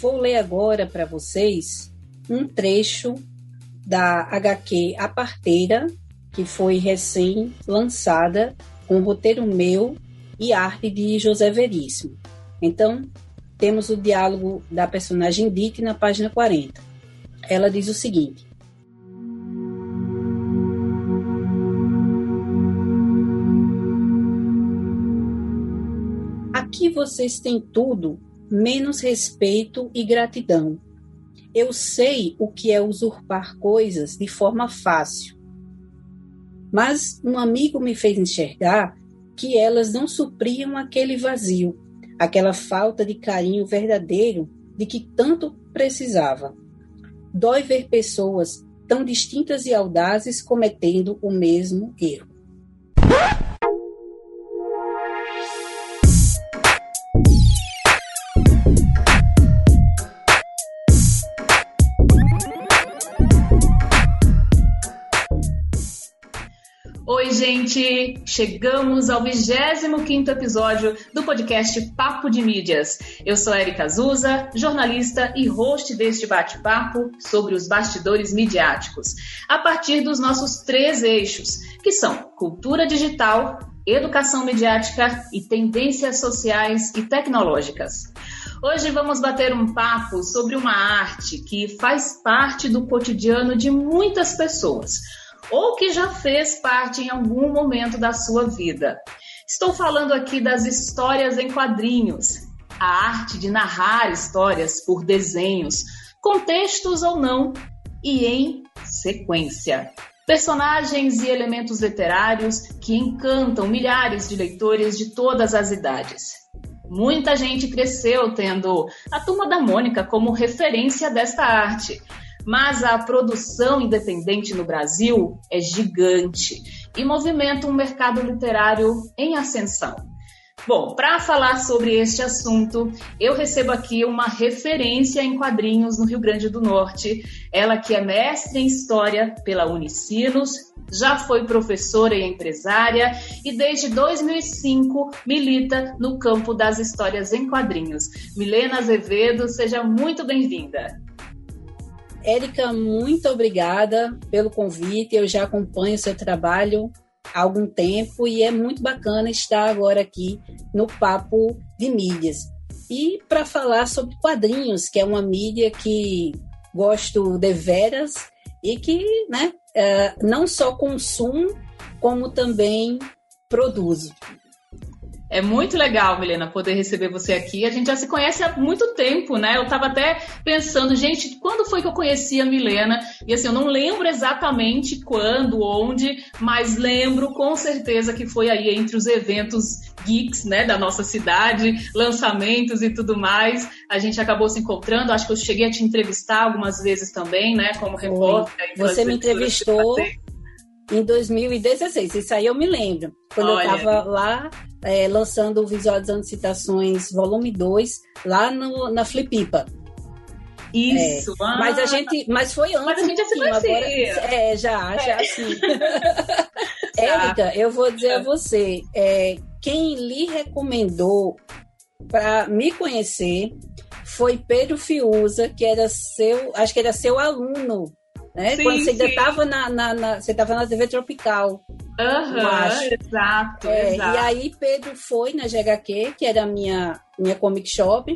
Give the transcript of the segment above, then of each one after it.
vou ler agora para vocês um trecho da HQ A Parteira, que foi recém-lançada com roteiro meu e arte de José Veríssimo. Então, temos o diálogo da personagem Dite na página 40. Ela diz o seguinte: Aqui vocês têm tudo, menos respeito e gratidão. Eu sei o que é usurpar coisas de forma fácil. Mas um amigo me fez enxergar que elas não supriam aquele vazio, aquela falta de carinho verdadeiro de que tanto precisava. Dói ver pessoas tão distintas e audazes cometendo o mesmo erro. Gente! Chegamos ao 25 episódio do podcast Papo de Mídias. Eu sou Erika Azusa, jornalista e host deste bate-papo sobre os bastidores midiáticos, a partir dos nossos três eixos, que são cultura digital, educação midiática e tendências sociais e tecnológicas. Hoje vamos bater um papo sobre uma arte que faz parte do cotidiano de muitas pessoas ou que já fez parte em algum momento da sua vida. Estou falando aqui das histórias em quadrinhos, a arte de narrar histórias por desenhos, contextos ou não, e em sequência. Personagens e elementos literários que encantam milhares de leitores de todas as idades. Muita gente cresceu tendo a Turma da Mônica como referência desta arte, mas a produção independente no Brasil é gigante e movimenta um mercado literário em ascensão. Bom, para falar sobre este assunto, eu recebo aqui uma referência em quadrinhos no Rio Grande do Norte. Ela que é mestre em História pela Unicinos, já foi professora e empresária e desde 2005 milita no campo das histórias em quadrinhos. Milena Azevedo, seja muito bem-vinda. Érica, muito obrigada pelo convite. Eu já acompanho o seu trabalho há algum tempo e é muito bacana estar agora aqui no Papo de Mídias. E para falar sobre quadrinhos, que é uma mídia que gosto de veras e que né, é, não só consumo, como também produzo. É muito legal, Milena, poder receber você aqui. A gente já se conhece há muito tempo, né? Eu estava até pensando, gente, quando foi que eu conheci a Milena? E assim, eu não lembro exatamente quando, onde, mas lembro com certeza que foi aí entre os eventos geeks, né, da nossa cidade, lançamentos e tudo mais. A gente acabou se encontrando. Acho que eu cheguei a te entrevistar algumas vezes também, né, como repórter. Você me entrevistou em 2016. Isso aí eu me lembro. Quando Olha. eu estava lá é, lançando o Visualizando Citações Volume 2, lá no, na Flipipa. Isso. É, ah, mas a gente, mas foi antes. Mas a gente já se conhecia. Agora, é, já, já é. sim. Érica, eu vou dizer a é. você, é, quem lhe recomendou para me conhecer foi Pedro Fiuza, que era seu, acho que era seu aluno né? Sim, Quando você ainda estava na, na, na, você estava na TV Tropical. Uhum, exato, é, exato. E aí Pedro foi na GHQ, que era a minha, minha comic shop,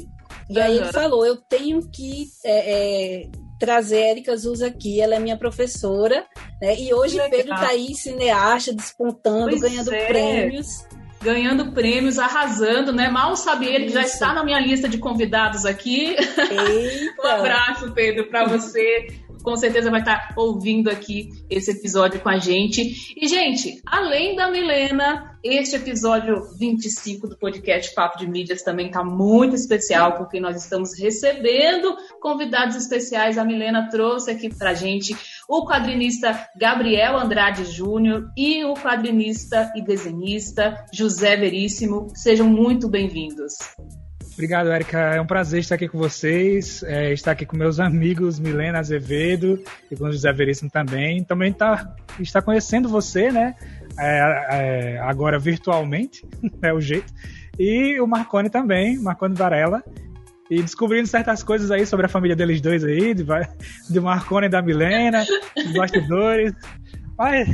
e uhum. aí ele falou, eu tenho que é, é, trazer Erika Zuz aqui, ela é minha professora, né? E hoje Pedro está aí, cineasta, despontando, pois ganhando é. prêmios ganhando prêmios, arrasando, né? Mal sabe ele que já está na minha lista de convidados aqui. um abraço, Pedro, para você com certeza vai estar ouvindo aqui esse episódio com a gente. E, gente, além da Milena, este episódio 25 do podcast Papo de Mídias também está muito especial, porque nós estamos recebendo convidados especiais. A Milena trouxe aqui para a gente o quadrinista Gabriel Andrade Júnior e o quadrinista e desenhista José Veríssimo. Sejam muito bem-vindos. Obrigado, Érica. É um prazer estar aqui com vocês, é, estar aqui com meus amigos Milena Azevedo e com o José Veríssimo também. Também tá, está conhecendo você, né? É, é, agora virtualmente, é o jeito. E o Marconi também, Marconi Varela. e descobrindo certas coisas aí sobre a família deles dois aí, de, de Marconi e da Milena, os bastidores. Mas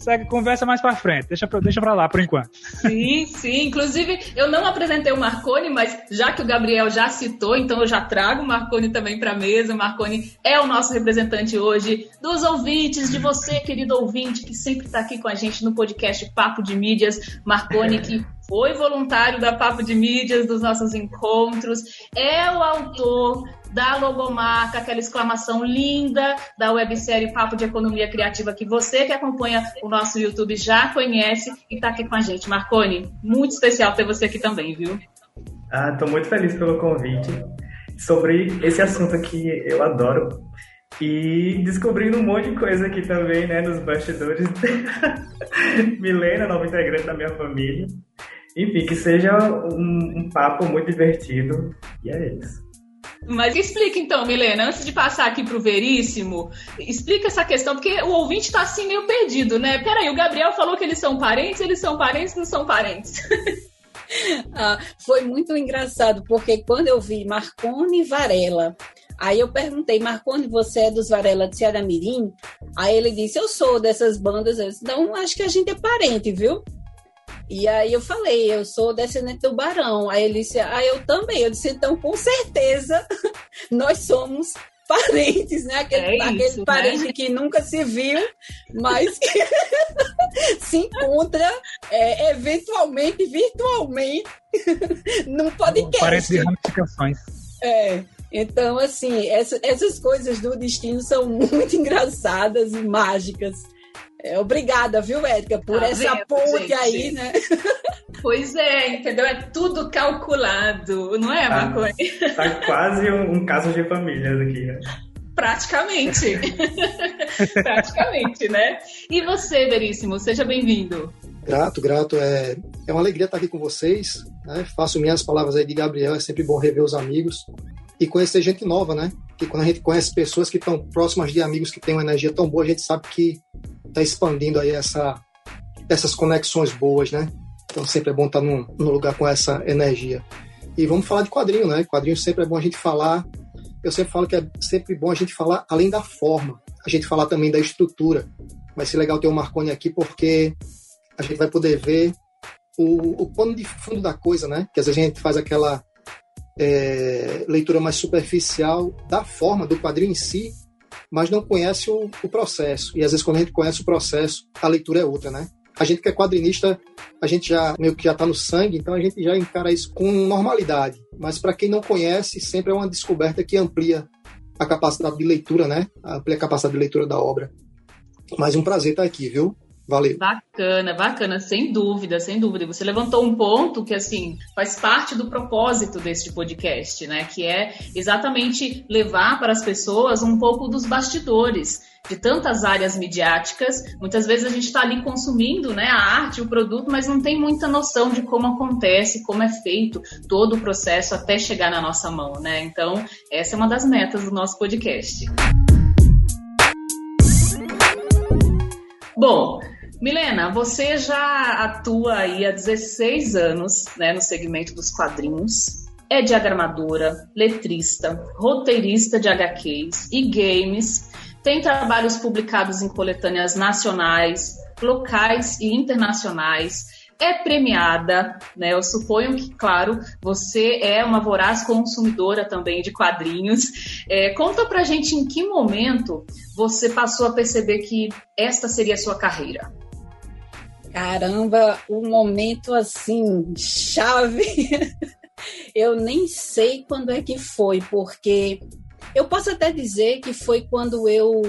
segue conversa mais para frente. Deixa pra, deixa pra lá por enquanto. Sim, sim. Inclusive, eu não apresentei o Marconi, mas já que o Gabriel já citou, então eu já trago o Marconi também para a mesa. O Marconi é o nosso representante hoje dos ouvintes, de você, querido ouvinte, que sempre está aqui com a gente no podcast Papo de Mídias. Marconi, que foi voluntário da Papo de Mídias, dos nossos encontros, é o autor da logomarca, aquela exclamação linda da websérie Papo de Economia Criativa que você que acompanha o nosso YouTube já conhece e está aqui com a gente. Marconi, muito especial ter você aqui também, viu? Ah, estou muito feliz pelo convite sobre esse assunto que eu adoro e descobrindo um monte de coisa aqui também, né, nos bastidores. Milena, nova integrante da minha família. Enfim, que seja um, um papo muito divertido. E é isso. Mas explica então, Milena, antes de passar aqui para o Veríssimo, explica essa questão, porque o ouvinte está assim meio perdido, né? Peraí, o Gabriel falou que eles são parentes, eles são parentes, não são parentes. ah, foi muito engraçado, porque quando eu vi Marconi Varela, aí eu perguntei, Marconi, você é dos Varela de Ceará Mirim? Aí ele disse, eu sou dessas bandas. Eu disse, então acho que a gente é parente, viu? E aí eu falei, eu sou descendente do Barão. Aí ele disse, ah, eu também. Eu disse, então com certeza nós somos parentes, né? Aquele, é isso, aquele né? parente né? que nunca se viu, mas que se encontra é, eventualmente, virtualmente, num podcast. Parece de ramificações. É. Então, assim, essa, essas coisas do destino são muito engraçadas e mágicas. É, obrigada, viu, Érica, por tá essa vendo, ponte gente? aí, né? Pois é, entendeu? É tudo calculado, não é, tá, Marconi? Tá quase um, um caso de famílias aqui, né? Praticamente. Praticamente, né? E você, Veríssimo, seja bem-vindo. Grato, grato. É, é uma alegria estar aqui com vocês. Né? Faço minhas palavras aí de Gabriel, é sempre bom rever os amigos e conhecer gente nova, né? Que quando a gente conhece pessoas que estão próximas de amigos que têm uma energia tão boa, a gente sabe que está expandindo aí essa, essas conexões boas, né? Então sempre é bom estar num, num lugar com essa energia. E vamos falar de quadrinho, né? Quadrinho sempre é bom a gente falar. Eu sempre falo que é sempre bom a gente falar além da forma, a gente falar também da estrutura. Vai ser legal ter o Marconi aqui porque a gente vai poder ver o, o pano de fundo da coisa, né? Que às vezes a gente faz aquela é, leitura mais superficial da forma do quadrinho em si, mas não conhece o, o, processo. E às vezes, quando a gente conhece o processo, a leitura é outra, né? A gente que é quadrinista, a gente já meio que já está no sangue, então a gente já encara isso com normalidade. Mas para quem não conhece, sempre é uma descoberta que amplia a capacidade de leitura, né? Amplia a capacidade de leitura da obra. Mais um prazer estar aqui, viu? Valeu. Bacana, bacana, sem dúvida, sem dúvida. Você levantou um ponto que, assim, faz parte do propósito deste podcast, né? Que é exatamente levar para as pessoas um pouco dos bastidores de tantas áreas midiáticas. Muitas vezes a gente está ali consumindo né, a arte, o produto, mas não tem muita noção de como acontece, como é feito todo o processo até chegar na nossa mão, né? Então, essa é uma das metas do nosso podcast. Bom, Milena, você já atua aí há 16 anos né, no segmento dos quadrinhos. É diagramadora, letrista, roteirista de HQs e games. Tem trabalhos publicados em coletâneas nacionais, locais e internacionais. É premiada, né? Eu suponho que, claro, você é uma voraz consumidora também de quadrinhos. É, conta pra gente em que momento você passou a perceber que esta seria a sua carreira. Caramba, um momento assim, chave. eu nem sei quando é que foi, porque eu posso até dizer que foi quando eu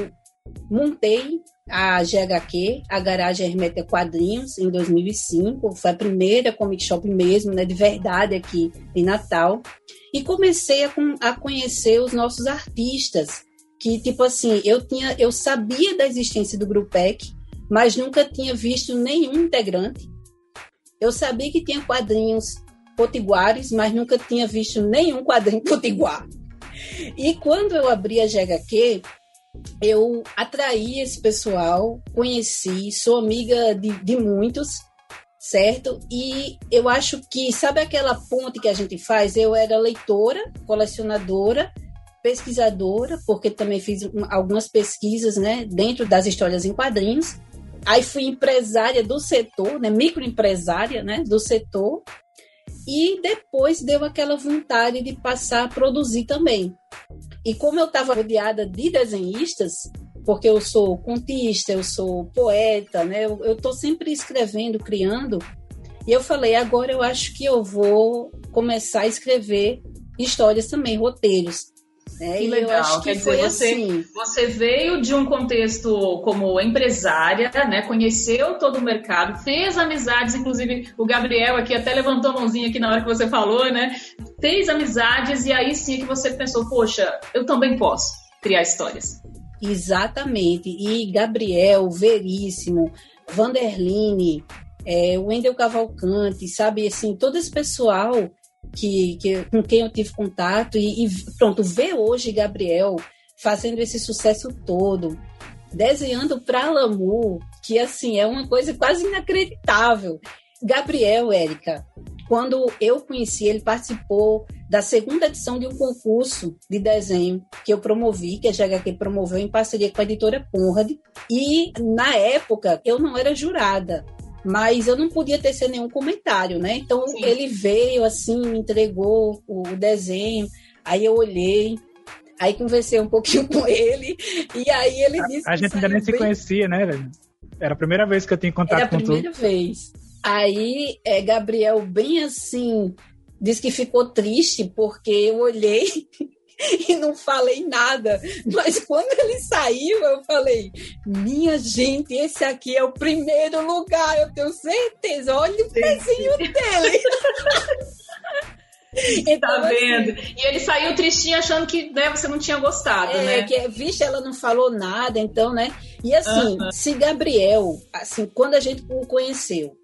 montei a GHQ, a Garagem Hermética Quadrinhos, em 2005. Foi a primeira comic shop mesmo, né, de verdade aqui em Natal. E comecei a, a conhecer os nossos artistas, que tipo assim, eu tinha, eu sabia da existência do Grupec, mas nunca tinha visto nenhum integrante. Eu sabia que tinha quadrinhos potiguares, mas nunca tinha visto nenhum quadrinho potiguar. E quando eu abri a GHQ, eu atraí esse pessoal, conheci, sou amiga de, de muitos, certo? E eu acho que, sabe aquela ponte que a gente faz? Eu era leitora, colecionadora, pesquisadora, porque também fiz algumas pesquisas, né, dentro das histórias em quadrinhos. Aí fui empresária do setor, né, microempresária, né, do setor. E depois deu aquela vontade de passar a produzir também. E como eu estava rodeada de desenhistas, porque eu sou contista, eu sou poeta, né? Eu estou sempre escrevendo, criando. E eu falei, agora eu acho que eu vou começar a escrever histórias também, roteiros. Né? Que legal. Eu acho que Quer foi dizer, você, assim. você veio de um contexto como empresária, né? Conheceu todo o mercado, fez amizades, inclusive o Gabriel aqui até levantou a mãozinha aqui na hora que você falou, né? Fez amizades e aí sim que você pensou, poxa, eu também posso criar histórias. Exatamente. E Gabriel, Veríssimo, Vanderline, é, Wendel Cavalcante, sabe, assim, todo esse pessoal que, que, com quem eu tive contato e, e pronto, ver hoje Gabriel fazendo esse sucesso todo, desenhando para Lamu, que assim é uma coisa quase inacreditável. Gabriel, Érica, quando eu conheci, ele participou da segunda edição de um concurso de desenho que eu promovi, que a GHQ promoveu em parceria com a editora Conrad. E, na época, eu não era jurada, mas eu não podia tecer nenhum comentário, né? Então, Sim. ele veio, assim, me entregou o desenho, aí eu olhei, aí conversei um pouquinho com ele, e aí ele disse... A, a gente ainda nem bem... se conhecia, né, Era a primeira vez que eu tinha contato com tu. Era a primeira vez. Aí, é, Gabriel, bem assim, diz que ficou triste porque eu olhei e não falei nada. Mas quando ele saiu, eu falei: minha gente, esse aqui é o primeiro lugar, eu tenho certeza. Olha o pezinho dele. Então, tá vendo? Assim, e ele saiu tristinho achando que né, você não tinha gostado, é, né? Que, vixe, ela não falou nada, então, né? E assim, uh -huh. se Gabriel, assim, quando a gente o conheceu,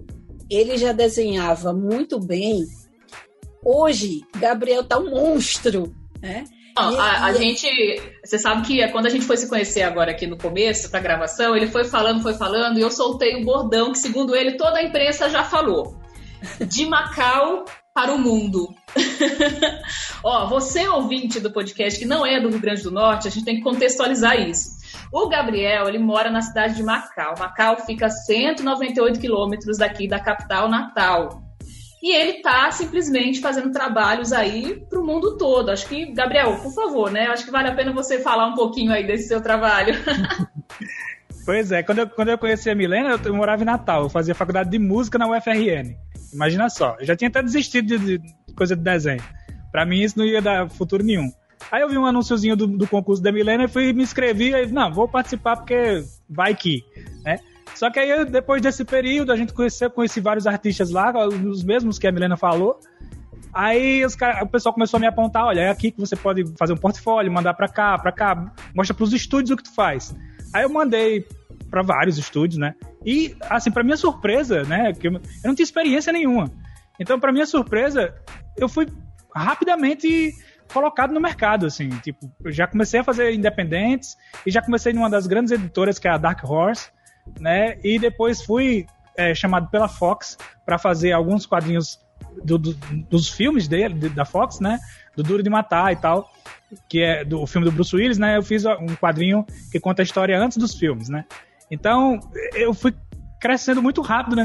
ele já desenhava muito bem. Hoje, Gabriel tá um monstro, né? Não, a, a, gente, você sabe que quando a gente foi se conhecer agora aqui no começo, pra gravação, ele foi falando, foi falando, e eu soltei o um bordão que, segundo ele, toda a imprensa já falou. De Macau para o mundo. Ó, você ouvinte do podcast que não é do Rio Grande do Norte, a gente tem que contextualizar isso. O Gabriel, ele mora na cidade de Macau. Macau fica a 198 quilômetros daqui da capital Natal. E ele está simplesmente fazendo trabalhos aí para o mundo todo. Acho que, Gabriel, por favor, né? Acho que vale a pena você falar um pouquinho aí desse seu trabalho. Pois é, quando eu, quando eu conheci a Milena, eu, morava em Natal, eu fazia faculdade de música na UFRN. Imagina só, eu já tinha até desistido de, de coisa de desenho. Para mim isso não ia dar futuro nenhum. Aí eu vi um anúnciozinho do, do concurso da Milena e fui me inscrevi e não, vou participar porque vai que, né? Só que aí depois desse período a gente conheceu, conheci vários artistas lá, os mesmos que a Milena falou. Aí os cara, o pessoal começou a me apontar, olha, é aqui que você pode fazer um portfólio, mandar para cá, para cá, mostra para os estúdios o que tu faz. Aí eu mandei para vários estúdios, né? E assim, para minha surpresa, né, que eu, eu não tinha experiência nenhuma. Então, para minha surpresa, eu fui rapidamente colocado no mercado, assim, tipo, eu já comecei a fazer independentes e já comecei numa das grandes editoras que é a Dark Horse, né? E depois fui é, chamado pela Fox para fazer alguns quadrinhos do, do, dos filmes dele, da Fox, né? Do Duro de Matar e tal, que é do filme do Bruce Willis, né? Eu fiz um quadrinho que conta a história antes dos filmes, né? Então, eu fui crescendo muito rápido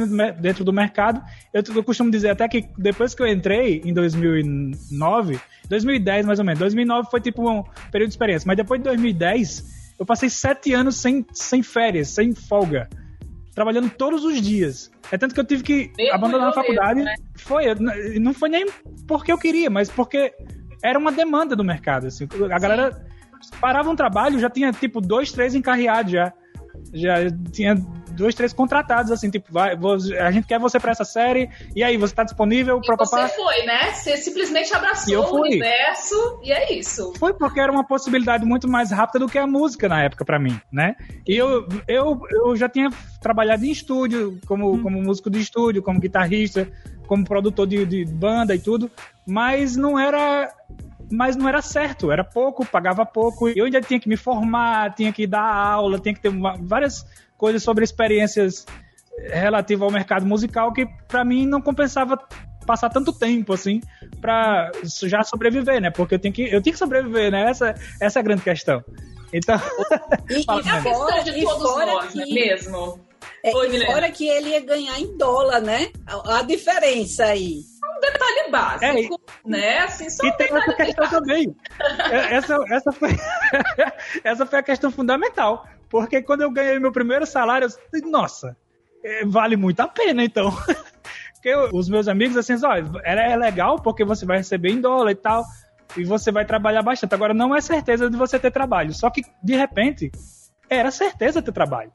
dentro do mercado. Eu, eu, costumo dizer até que depois que eu entrei em 2009, 2010 mais ou menos, 2009 foi tipo um período de experiência, mas depois de 2010 eu passei sete anos sem, sem férias, sem folga, trabalhando todos os dias. É tanto que eu tive que Meu abandonar a faculdade. Mesmo, né? Foi, não foi nem porque eu queria, mas porque era uma demanda do mercado. Assim. A galera parava um trabalho, já tinha tipo dois, três encarreados já. Já tinha dois, três contratados, assim, tipo, vai, a gente quer você pra essa série, e aí, você tá disponível? E você foi, né? Você simplesmente abraçou o universo, e é isso. Foi porque era uma possibilidade muito mais rápida do que a música na época para mim, né? E eu, eu, eu já tinha trabalhado em estúdio, como, hum. como músico de estúdio, como guitarrista, como produtor de, de banda e tudo, mas não era mas não era certo, era pouco, pagava pouco. Eu ainda tinha que me formar, tinha que dar aula, tinha que ter uma, várias coisas sobre experiências relativo ao mercado musical que para mim não compensava passar tanto tempo assim para já sobreviver, né? Porque eu tenho que eu tenho que sobreviver, né? Essa essa é a grande questão. Então, e, e fora, é fora, de todos fora nós, que, mesmo. É, Oi, e fora que ele ia ganhar em dólar, né? A, a diferença aí um detalhe básico, é, né? Assim, só e um tem essa questão básico. também. É, essa, essa, foi, essa foi a questão fundamental. Porque quando eu ganhei meu primeiro salário, eu disse, nossa, é, vale muito a pena, então. Porque eu, os meus amigos, assim, olha, é legal porque você vai receber em dólar e tal, e você vai trabalhar bastante. Agora, não é certeza de você ter trabalho. Só que, de repente, era certeza ter trabalho.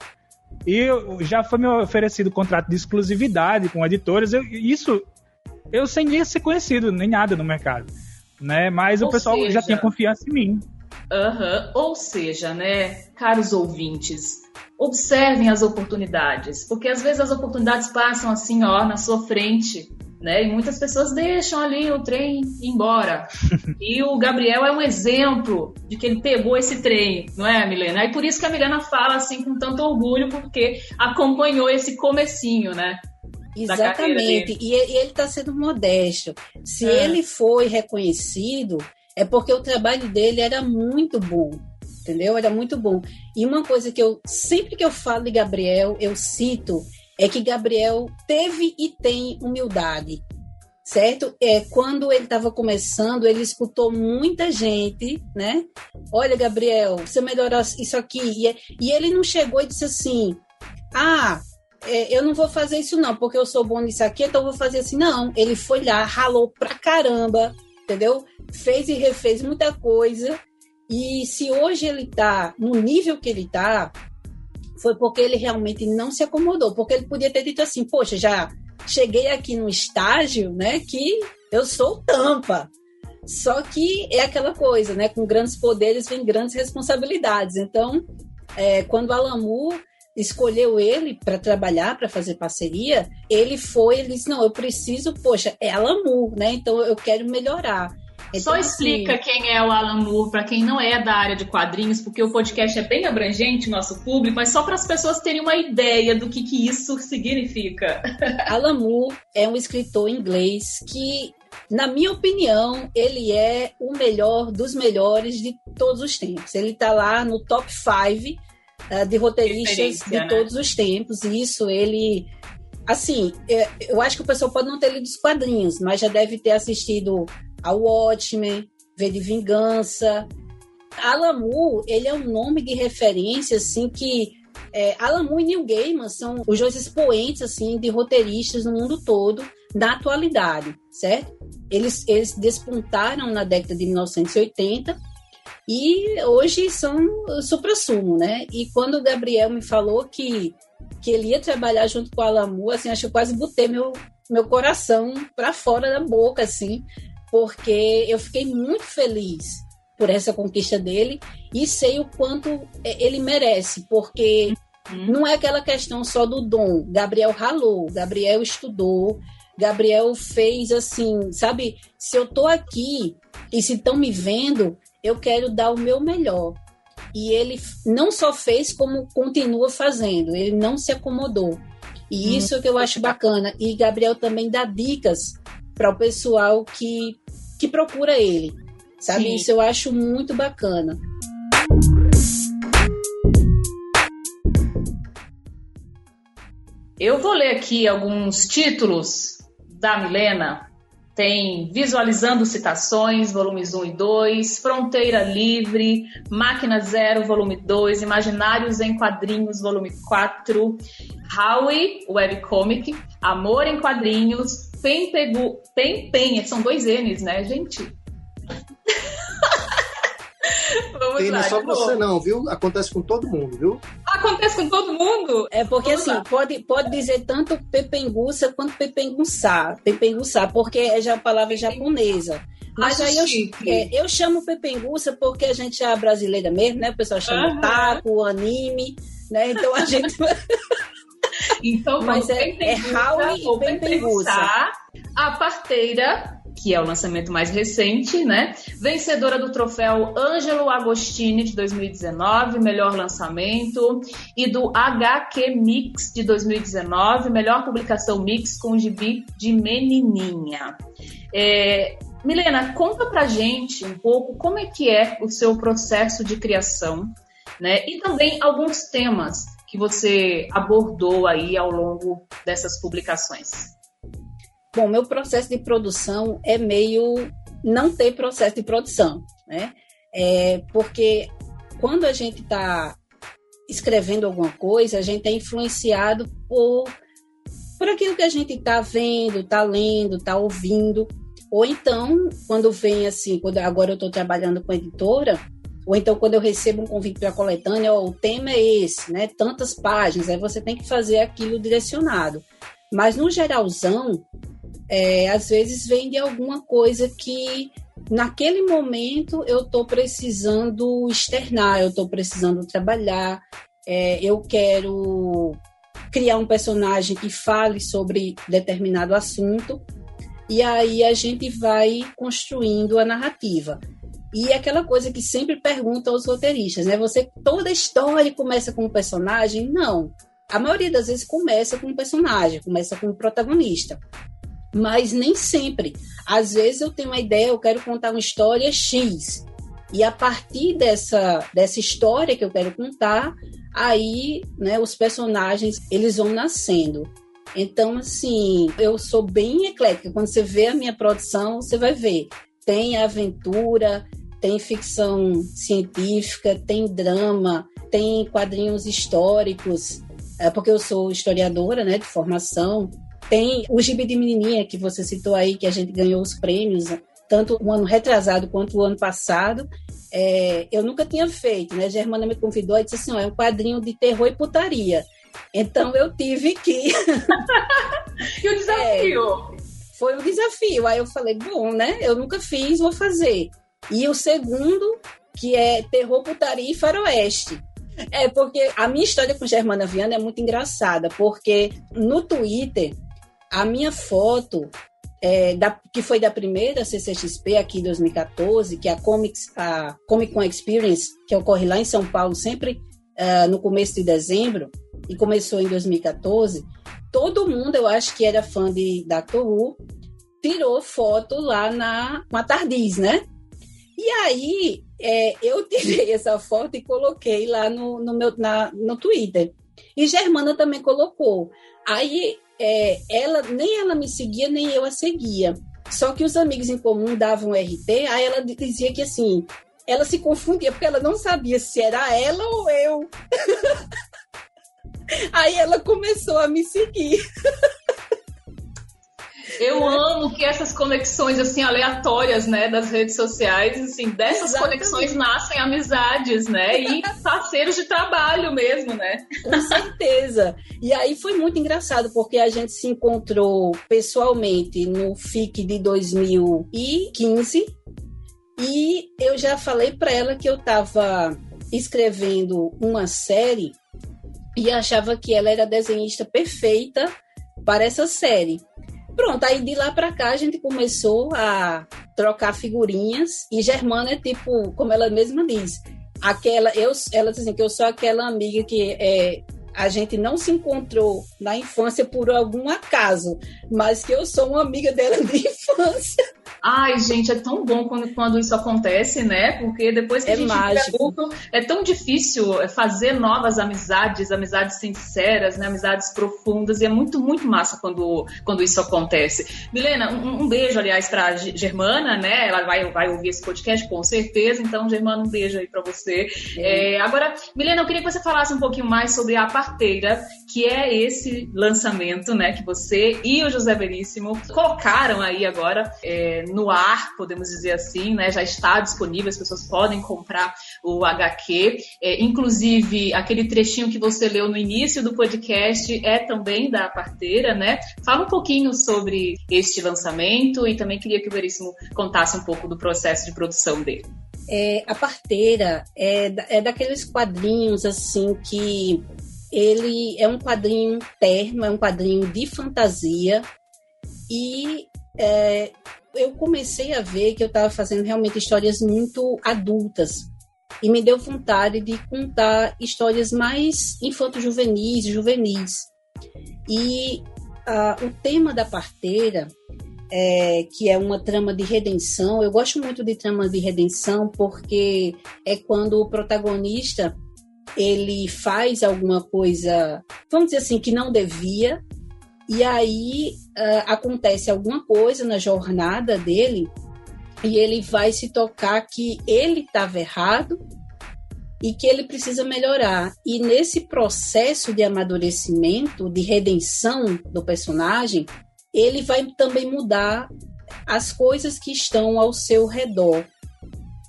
E já foi me oferecido contrato de exclusividade com editores. Eu, isso eu sem nem ser conhecido, nem nada no mercado. Né? Mas Ou o pessoal seja, já tinha confiança em mim. Uhum. Ou seja, né, caros ouvintes, observem as oportunidades, porque às vezes as oportunidades passam assim, ó, na sua frente, né? E muitas pessoas deixam ali o trem ir embora. e o Gabriel é um exemplo de que ele pegou esse trem, não é, Milena? E por isso que a Milena fala assim com tanto orgulho, porque acompanhou esse comecinho, né? Exatamente. E, e, ele está sendo modesto. Se é. ele foi reconhecido, é porque o trabalho dele era muito bom. Entendeu? Era muito bom. E uma coisa que eu, sempre que eu falo de Gabriel, eu cito, é que Gabriel teve e tem humildade. Certo? É, quando ele estava começando, ele escutou muita gente, né? Olha, Gabriel, você melhorar isso aqui. E, e ele não chegou e disse assim: Ah, é, eu não vou fazer isso não, porque eu sou bom nisso aqui, então eu vou fazer assim. Não, ele foi lá, ralou pra caramba, entendeu? Fez e refez muita coisa. E se hoje ele tá no nível que ele tá, foi porque ele realmente não se acomodou. Porque ele podia ter dito assim, poxa, já cheguei aqui no estágio, né, que eu sou tampa. Só que é aquela coisa, né? Com grandes poderes vem grandes responsabilidades. Então, é, quando Moore escolheu ele para trabalhar, para fazer parceria, ele foi, ele disse, não, eu preciso, poxa, é Alan Moore, né? Então eu quero melhorar. Então, Só explica assim, quem é o Alan Moore para quem não é da área de quadrinhos, porque o podcast é bem abrangente, nosso público, mas só para as pessoas terem uma ideia do que, que isso significa. Alan Moore é um escritor inglês que, na minha opinião, ele é o melhor dos melhores de todos os tempos. Ele está lá no top 5 uh, de roteiristas de né? todos os tempos. E isso ele. Assim, é, eu acho que o pessoal pode não ter lido os quadrinhos, mas já deve ter assistido ao Watchmen, V de Vingança. Alan Moore, ele é um nome de referência, assim, que é, Alan Moore e Neil Gaiman são os dois expoentes, assim, de roteiristas no mundo todo, na atualidade, certo? Eles, eles despontaram na década de 1980 e hoje são supra-sumo, né? E quando o Gabriel me falou que, que ele ia trabalhar junto com a Alamu, assim, acho que eu quase botei meu, meu coração para fora da boca, assim, porque eu fiquei muito feliz por essa conquista dele e sei o quanto é, ele merece, porque uhum. não é aquela questão só do dom. Gabriel ralou, Gabriel estudou, Gabriel fez assim, sabe? Se eu tô aqui e se estão me vendo, eu quero dar o meu melhor. E ele não só fez, como continua fazendo, ele não se acomodou. E hum. isso que eu acho bacana. E Gabriel também dá dicas para o pessoal que, que procura ele. Sabe? Sim. Isso eu acho muito bacana. Eu vou ler aqui alguns títulos da Milena tem Visualizando Citações, volumes 1 e 2, Fronteira Livre, Máquina Zero, volume 2, Imaginários em Quadrinhos, volume 4, Howie, webcomic, Amor em Quadrinhos, Pen Pegu, Pen Pen, são dois N's, né, gente? Vamos Tem, não é só você não, viu? Acontece com todo mundo, viu? Acontece com todo mundo? É porque Vamos assim, pode, pode dizer tanto pepenguça quanto pepenguçá, pepenguçá, porque é já a palavra japonesa. Mas aí eu, é, eu chamo pepenguça porque a gente é brasileira mesmo, né? O pessoal chama uhum. taco, anime, né? Então a gente. então, mas é, é Howie e pepenguça. A parteira que é o lançamento mais recente, né? Vencedora do troféu Ângelo Agostini de 2019, melhor lançamento, e do HQ Mix de 2019, melhor publicação mix com gibi de menininha. É, Milena, conta pra gente um pouco como é que é o seu processo de criação, né? E também alguns temas que você abordou aí ao longo dessas publicações. Bom, meu processo de produção é meio não ter processo de produção, né? É porque quando a gente está escrevendo alguma coisa, a gente é influenciado por, por aquilo que a gente está vendo, está lendo, está ouvindo. Ou então, quando vem assim, quando agora eu estou trabalhando com editora, ou então quando eu recebo um convite para a coletânea, ó, o tema é esse, né? Tantas páginas, aí você tem que fazer aquilo direcionado. Mas no geralzão, é, às vezes vem de alguma coisa que naquele momento eu estou precisando externar, eu estou precisando trabalhar, é, eu quero criar um personagem que fale sobre determinado assunto, e aí a gente vai construindo a narrativa. E é aquela coisa que sempre perguntam aos roteiristas, né? Você toda história começa com um personagem? Não. A maioria das vezes começa com um personagem, começa com um protagonista mas nem sempre. Às vezes eu tenho uma ideia, eu quero contar uma história X. E a partir dessa, dessa história que eu quero contar, aí né, os personagens eles vão nascendo. Então, assim, eu sou bem eclética. Quando você vê a minha produção, você vai ver. Tem aventura, tem ficção científica, tem drama, tem quadrinhos históricos, é porque eu sou historiadora, né, de formação. Tem o Gibi de Menininha, que você citou aí, que a gente ganhou os prêmios, tanto o ano retrasado quanto o ano passado. É, eu nunca tinha feito, né? Germana me convidou e disse assim: ó, é um quadrinho de terror e putaria. Então eu tive que. e o desafio? É, foi um desafio. Aí eu falei: bom, né? Eu nunca fiz, vou fazer. E o segundo, que é terror, putaria e faroeste. É, porque a minha história com Germana Viana é muito engraçada, porque no Twitter a minha foto, é, da, que foi da primeira CCXP aqui em 2014, que é a, Comics, a Comic Con Experience, que ocorre lá em São Paulo, sempre uh, no começo de dezembro, e começou em 2014, todo mundo, eu acho que era fã de Doctor Who, tirou foto lá na, com a Tardiz, né? E aí, é, eu tirei essa foto e coloquei lá no, no, meu, na, no Twitter. E Germana também colocou. Aí é, ela nem ela me seguia, nem eu a seguia. Só que os amigos em comum davam RT, aí ela dizia que assim, ela se confundia, porque ela não sabia se era ela ou eu. aí ela começou a me seguir. Eu amo que essas conexões assim aleatórias, né, das redes sociais, assim, dessas Exatamente. conexões nascem amizades, né, e parceiros de trabalho mesmo, né? Com certeza. E aí foi muito engraçado porque a gente se encontrou pessoalmente no FIC de 2015 e eu já falei para ela que eu estava escrevendo uma série e achava que ela era a desenhista perfeita para essa série. Pronto, aí de lá para cá a gente começou a trocar figurinhas e Germana é tipo, como ela mesma diz, aquela eu ela diz assim que eu sou aquela amiga que é a gente não se encontrou na infância por algum acaso, mas que eu sou uma amiga dela de infância. Ai, gente, é tão bom quando, quando isso acontece, né? Porque depois que é a gente mágico. adulto, é tão difícil fazer novas amizades, amizades sinceras, né? Amizades profundas, e é muito, muito massa quando, quando isso acontece. Milena, um, um beijo, aliás, pra Germana, né? Ela vai, vai ouvir esse podcast com certeza, então, Germana, um beijo aí pra você. É, agora, Milena, eu queria que você falasse um pouquinho mais sobre a parteira, que é esse lançamento, né? Que você e o José Veríssimo colocaram aí agora. É, no ar, podemos dizer assim, né? Já está disponível, as pessoas podem comprar o HQ. É, inclusive, aquele trechinho que você leu no início do podcast é também da parteira, né? Fala um pouquinho sobre este lançamento e também queria que o Veríssimo contasse um pouco do processo de produção dele. É, a parteira é, é daqueles quadrinhos assim que ele é um quadrinho terno, é um quadrinho de fantasia e é, eu comecei a ver que eu estava fazendo realmente histórias muito adultas e me deu vontade de contar histórias mais infanto-juvenis, juvenis. E o tema da parteira, é, que é uma trama de redenção, eu gosto muito de trama de redenção porque é quando o protagonista ele faz alguma coisa, vamos dizer assim, que não devia, e aí uh, acontece alguma coisa na jornada dele e ele vai se tocar que ele estava errado e que ele precisa melhorar. E nesse processo de amadurecimento, de redenção do personagem, ele vai também mudar as coisas que estão ao seu redor.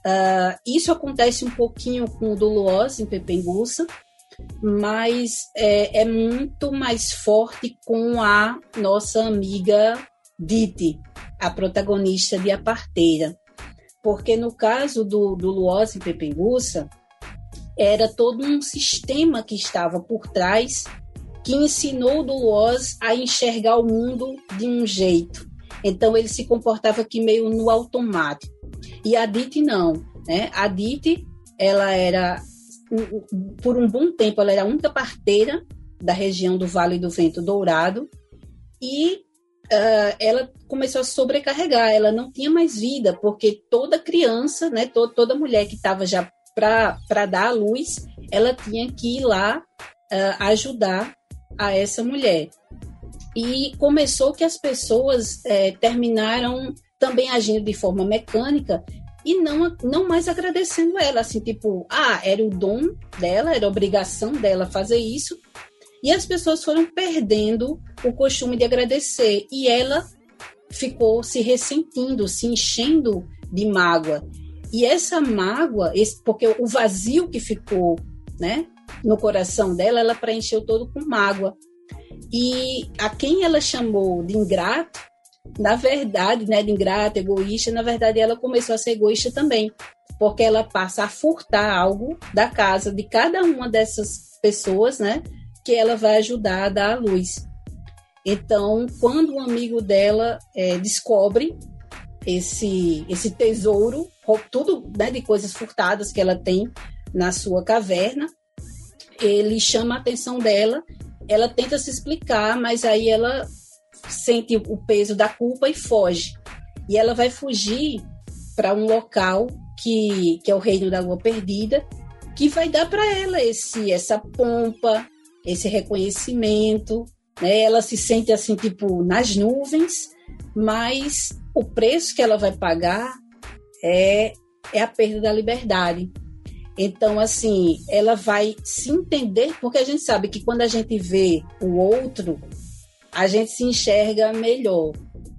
Uh, isso acontece um pouquinho com o Duluoz em Pepengussa, mas é, é, muito mais forte com a nossa amiga Diti, a protagonista de A Parteira. Porque no caso do, do Luoz em Pepengussa, era todo um sistema que estava por trás que ensinou o Luoz a enxergar o mundo de um jeito. Então ele se comportava aqui meio no automático. E a Dite não, né? A Dite, ela era por um bom tempo ela era a única parteira da região do Vale do Vento Dourado e uh, ela começou a sobrecarregar, ela não tinha mais vida, porque toda criança, né, to toda mulher que estava já para dar a luz, ela tinha que ir lá uh, ajudar a essa mulher. E começou que as pessoas eh, terminaram também agindo de forma mecânica e não, não mais agradecendo ela, assim, tipo, ah, era o dom dela, era obrigação dela fazer isso, e as pessoas foram perdendo o costume de agradecer, e ela ficou se ressentindo, se enchendo de mágoa. E essa mágoa, esse, porque o vazio que ficou, né, no coração dela, ela preencheu todo com mágoa. E a quem ela chamou de ingrato, na verdade, né, de ingrata, egoísta, na verdade ela começou a ser egoísta também, porque ela passa a furtar algo da casa de cada uma dessas pessoas, né, que ela vai ajudar a dar à luz. Então, quando um amigo dela é, descobre esse esse tesouro, tudo né, de coisas furtadas que ela tem na sua caverna, ele chama a atenção dela. Ela tenta se explicar, mas aí ela sente o peso da culpa e foge. E ela vai fugir para um local que, que é o reino da lua perdida, que vai dar para ela esse essa pompa, esse reconhecimento, né? Ela se sente assim tipo nas nuvens, mas o preço que ela vai pagar é é a perda da liberdade. Então, assim, ela vai se entender, porque a gente sabe que quando a gente vê o outro, a gente se enxerga melhor,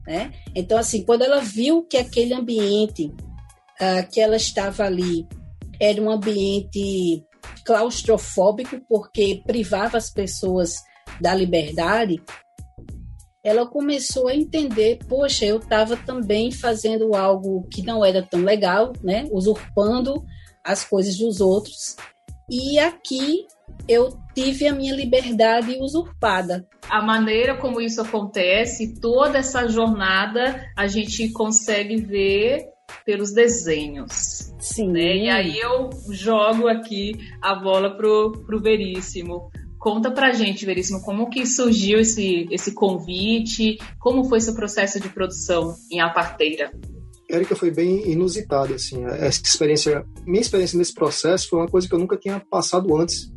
né? Então, assim, quando ela viu que aquele ambiente uh, que ela estava ali era um ambiente claustrofóbico, porque privava as pessoas da liberdade, ela começou a entender, poxa, eu estava também fazendo algo que não era tão legal, né? Usurpando as coisas dos outros. E aqui eu tive a minha liberdade usurpada. A maneira como isso acontece, toda essa jornada, a gente consegue ver pelos desenhos. Sim. Né? E aí eu jogo aqui a bola pro, pro Veríssimo. Conta pra gente, Veríssimo, como que surgiu esse, esse convite, como foi seu processo de produção em A Parteira? Érica foi bem inusitada, assim, essa experiência, minha experiência nesse processo foi uma coisa que eu nunca tinha passado antes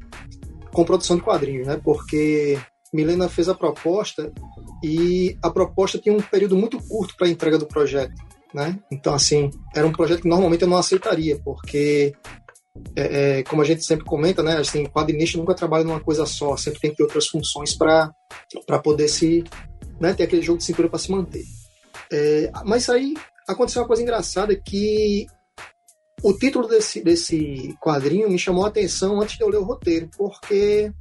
com produção de quadrinhos, né? Porque Milena fez a proposta e a proposta tinha um período muito curto para a entrega do projeto, né? Então, assim, era um projeto que normalmente eu não aceitaria, porque, é, é, como a gente sempre comenta, né? Assim, quadrinista nunca trabalha numa coisa só, sempre tem que ter outras funções para poder se, né? Ter aquele jogo de cintura para se manter. É, mas aí aconteceu uma coisa engraçada que o título desse, desse quadrinho me chamou a atenção antes de eu ler o roteiro, porque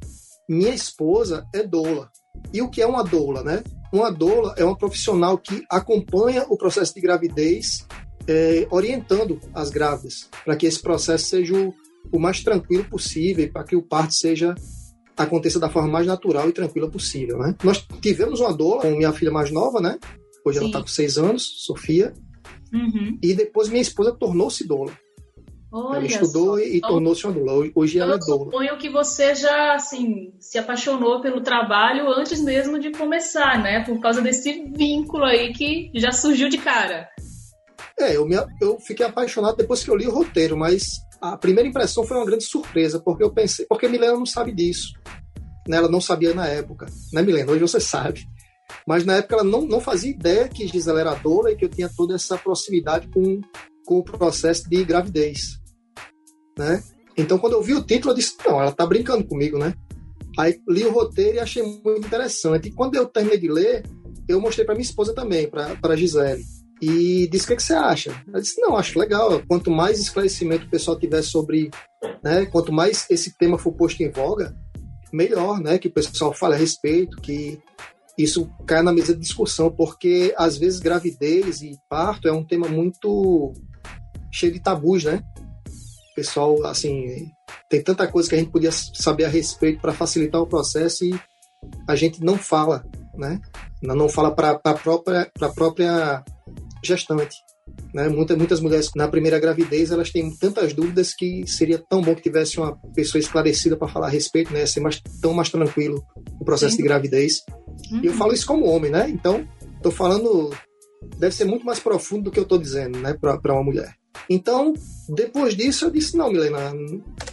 minha esposa é doula. E o que é uma doula, né? Uma doula é uma profissional que acompanha o processo de gravidez, é, orientando as grávidas, para que esse processo seja o, o mais tranquilo possível, para que o parto seja aconteça da forma mais natural e tranquila possível, né? Nós tivemos uma doula com minha filha mais nova, né? Hoje Sim. ela está com seis anos, Sofia. Uhum. E depois minha esposa tornou-se doula. Olha ela estudou só. e então, tornou-se uma doula. Hoje ela é doula. Suponho que você já, assim, se apaixonou pelo trabalho antes mesmo de começar, né? Por causa desse vínculo aí que já surgiu de cara. É, eu, me, eu fiquei apaixonado depois que eu li o roteiro, mas a primeira impressão foi uma grande surpresa, porque eu pensei, porque Milena não sabe disso. Né? Ela não sabia na época, né, Milena? Hoje você sabe. Mas na época ela não, não fazia ideia que Gisela era doula e que eu tinha toda essa proximidade com, com o processo de gravidez né? Então, quando eu vi o título, eu disse, não, ela tá brincando comigo, né? Aí li o roteiro e achei muito interessante. E quando eu terminei de ler, eu mostrei para minha esposa também, para Gisele. E disse, o que, é que você acha? Ela disse, não, acho legal. Quanto mais esclarecimento o pessoal tiver sobre, né? Quanto mais esse tema for posto em voga, melhor, né? Que o pessoal fale a respeito, que isso caia na mesa de discussão, porque às vezes gravidez e parto é um tema muito cheio de tabus, né? Pessoal, assim, tem tanta coisa que a gente podia saber a respeito para facilitar o processo e a gente não fala, né? Não fala para a própria, própria gestante. Né? Muitas, muitas mulheres na primeira gravidez elas têm tantas dúvidas que seria tão bom que tivesse uma pessoa esclarecida para falar a respeito, né? Ser mais, tão mais tranquilo o processo Sim. de gravidez. Uhum. E eu falo isso como homem, né? Então, estou falando deve ser muito mais profundo do que eu estou dizendo, né? Para uma mulher. Então, depois disso, eu disse: não, Milena,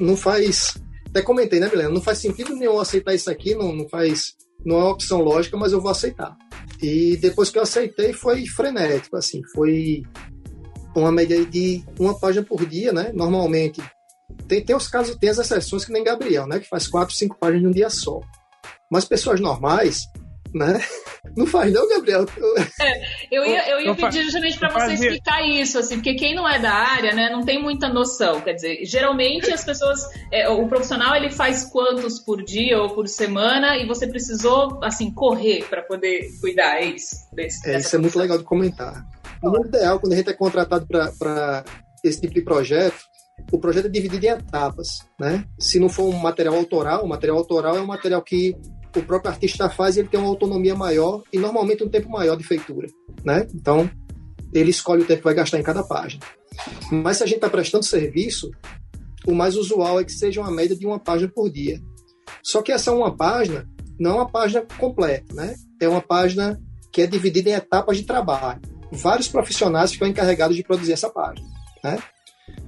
não faz. Até comentei, né, Milena? Não faz sentido nenhum aceitar isso aqui, não, não faz. Não é uma opção lógica, mas eu vou aceitar. E depois que eu aceitei, foi frenético, assim, foi uma média de uma página por dia, né? Normalmente. Tem, tem os casos, tem as exceções que nem Gabriel, né? Que faz quatro, cinco páginas em um dia só. Mas pessoas normais, né? Não faz não, Gabriel? É, eu ia, eu ia pedir justamente para você explicar isso, assim, porque quem não é da área, né, não tem muita noção. Quer dizer, geralmente as pessoas, é, o profissional ele faz quantos por dia ou por semana e você precisou, assim, correr para poder cuidar, é isso? Desse, é, isso é muito legal de comentar. No mundo ideal, quando a gente é contratado para esse tipo de projeto, o projeto é dividido em etapas, né? Se não for um material autoral, o material autoral é um material que o próprio artista faz ele tem uma autonomia maior e normalmente um tempo maior de feitura, né? Então, ele escolhe o tempo que vai gastar em cada página. Mas se a gente está prestando serviço, o mais usual é que seja uma média de uma página por dia. Só que essa uma página não é uma página completa, né? É uma página que é dividida em etapas de trabalho. Vários profissionais ficam encarregados de produzir essa página, né?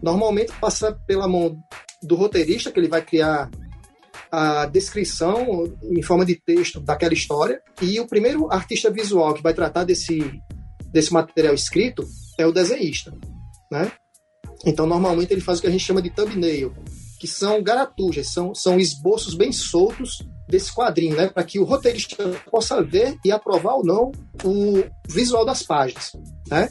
Normalmente passa pela mão do roteirista, que ele vai criar a descrição em forma de texto daquela história. E o primeiro artista visual que vai tratar desse, desse material escrito é o desenhista, né? Então, normalmente ele faz o que a gente chama de thumbnail, que são garatujas, são, são esboços bem soltos desse quadrinho, né? Para que o roteirista possa ver e aprovar ou não o visual das páginas, né?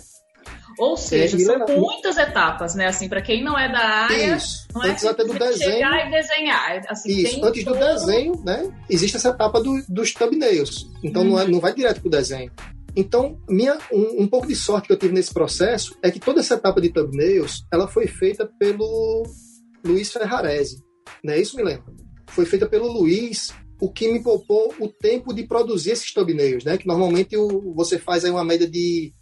Ou seja, é, são muitas etapas, né? Assim, para quem não é da área, Isso. não é antes até do desenho. chegar e desenhar. Assim, Isso, antes todo... do desenho, né? Existe essa etapa do, dos thumbnails. Então hum. não, é, uhum. não vai direto pro desenho. Então, minha, um, um, pouco de sorte que eu tive nesse processo é que toda essa etapa de thumbnails, ela foi feita pelo Luiz Ferrarese. Não é isso, me lembro? Foi feita pelo Luiz, o que me poupou o tempo de produzir esses thumbnails, né? Que normalmente o, você faz aí uma média de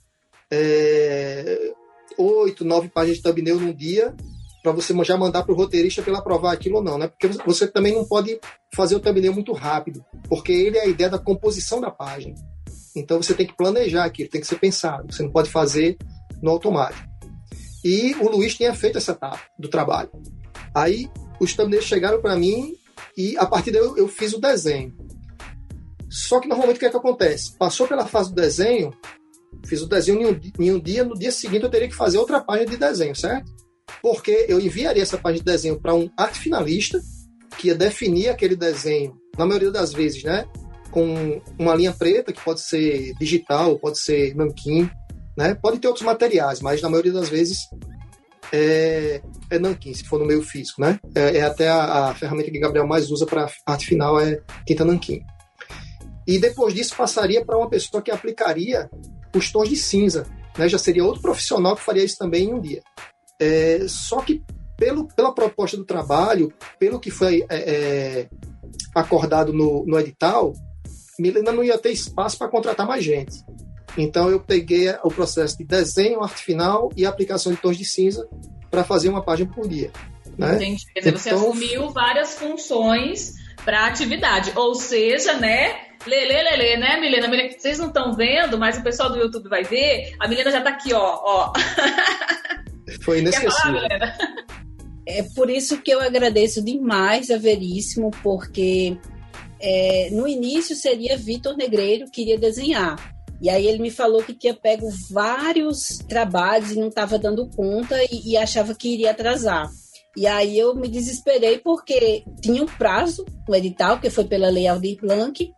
é, oito, nove páginas de thumbnail num dia para você já mandar para o roteirista para ele aprovar aquilo ou não, né? Porque você também não pode fazer o thumbnail muito rápido, porque ele é a ideia da composição da página. Então você tem que planejar aquilo, tem que ser pensado. Você não pode fazer no automático. E o Luiz tinha feito essa etapa do trabalho. Aí os thumbnails chegaram para mim e a partir daí eu, eu, fiz o desenho. Só que normalmente o que, é que acontece? Passou pela fase do desenho, fiz o desenho em um, em um dia, no dia seguinte eu teria que fazer outra página de desenho, certo? Porque eu enviaria essa página de desenho para um arte finalista, que ia definir aquele desenho, na maioria das vezes, né? Com uma linha preta, que pode ser digital, pode ser nanquim, né? Pode ter outros materiais, mas na maioria das vezes é, é nanquim, se for no meio físico, né? É, é até a, a, ferramenta que Gabriel mais usa para arte final é tinta nanquim. E depois disso passaria para uma pessoa que aplicaria os tons de cinza. Né? Já seria outro profissional que faria isso também em um dia. É, só que pelo, pela proposta do trabalho, pelo que foi é, é, acordado no, no edital, Milena não ia ter espaço para contratar mais gente. Então eu peguei o processo de desenho, arte final e aplicação de tons de cinza para fazer uma página por dia. Né? Entendi. Quer dizer, você então, assumiu várias funções para a atividade. Ou seja, né? Lele, lele, né, Milena? Milena? Vocês não estão vendo, mas o pessoal do YouTube vai ver. A Milena já está aqui, ó. ó. Foi inesquecível. Falar, é por isso que eu agradeço demais a Veríssimo, porque é, no início seria Vitor Negreiro que iria desenhar. E aí ele me falou que tinha pego vários trabalhos e não estava dando conta e, e, achava que iria atrasar. E aí eu me desesperei porque tinha um prazo, o edital, que foi pela Lei Aldir Blanc,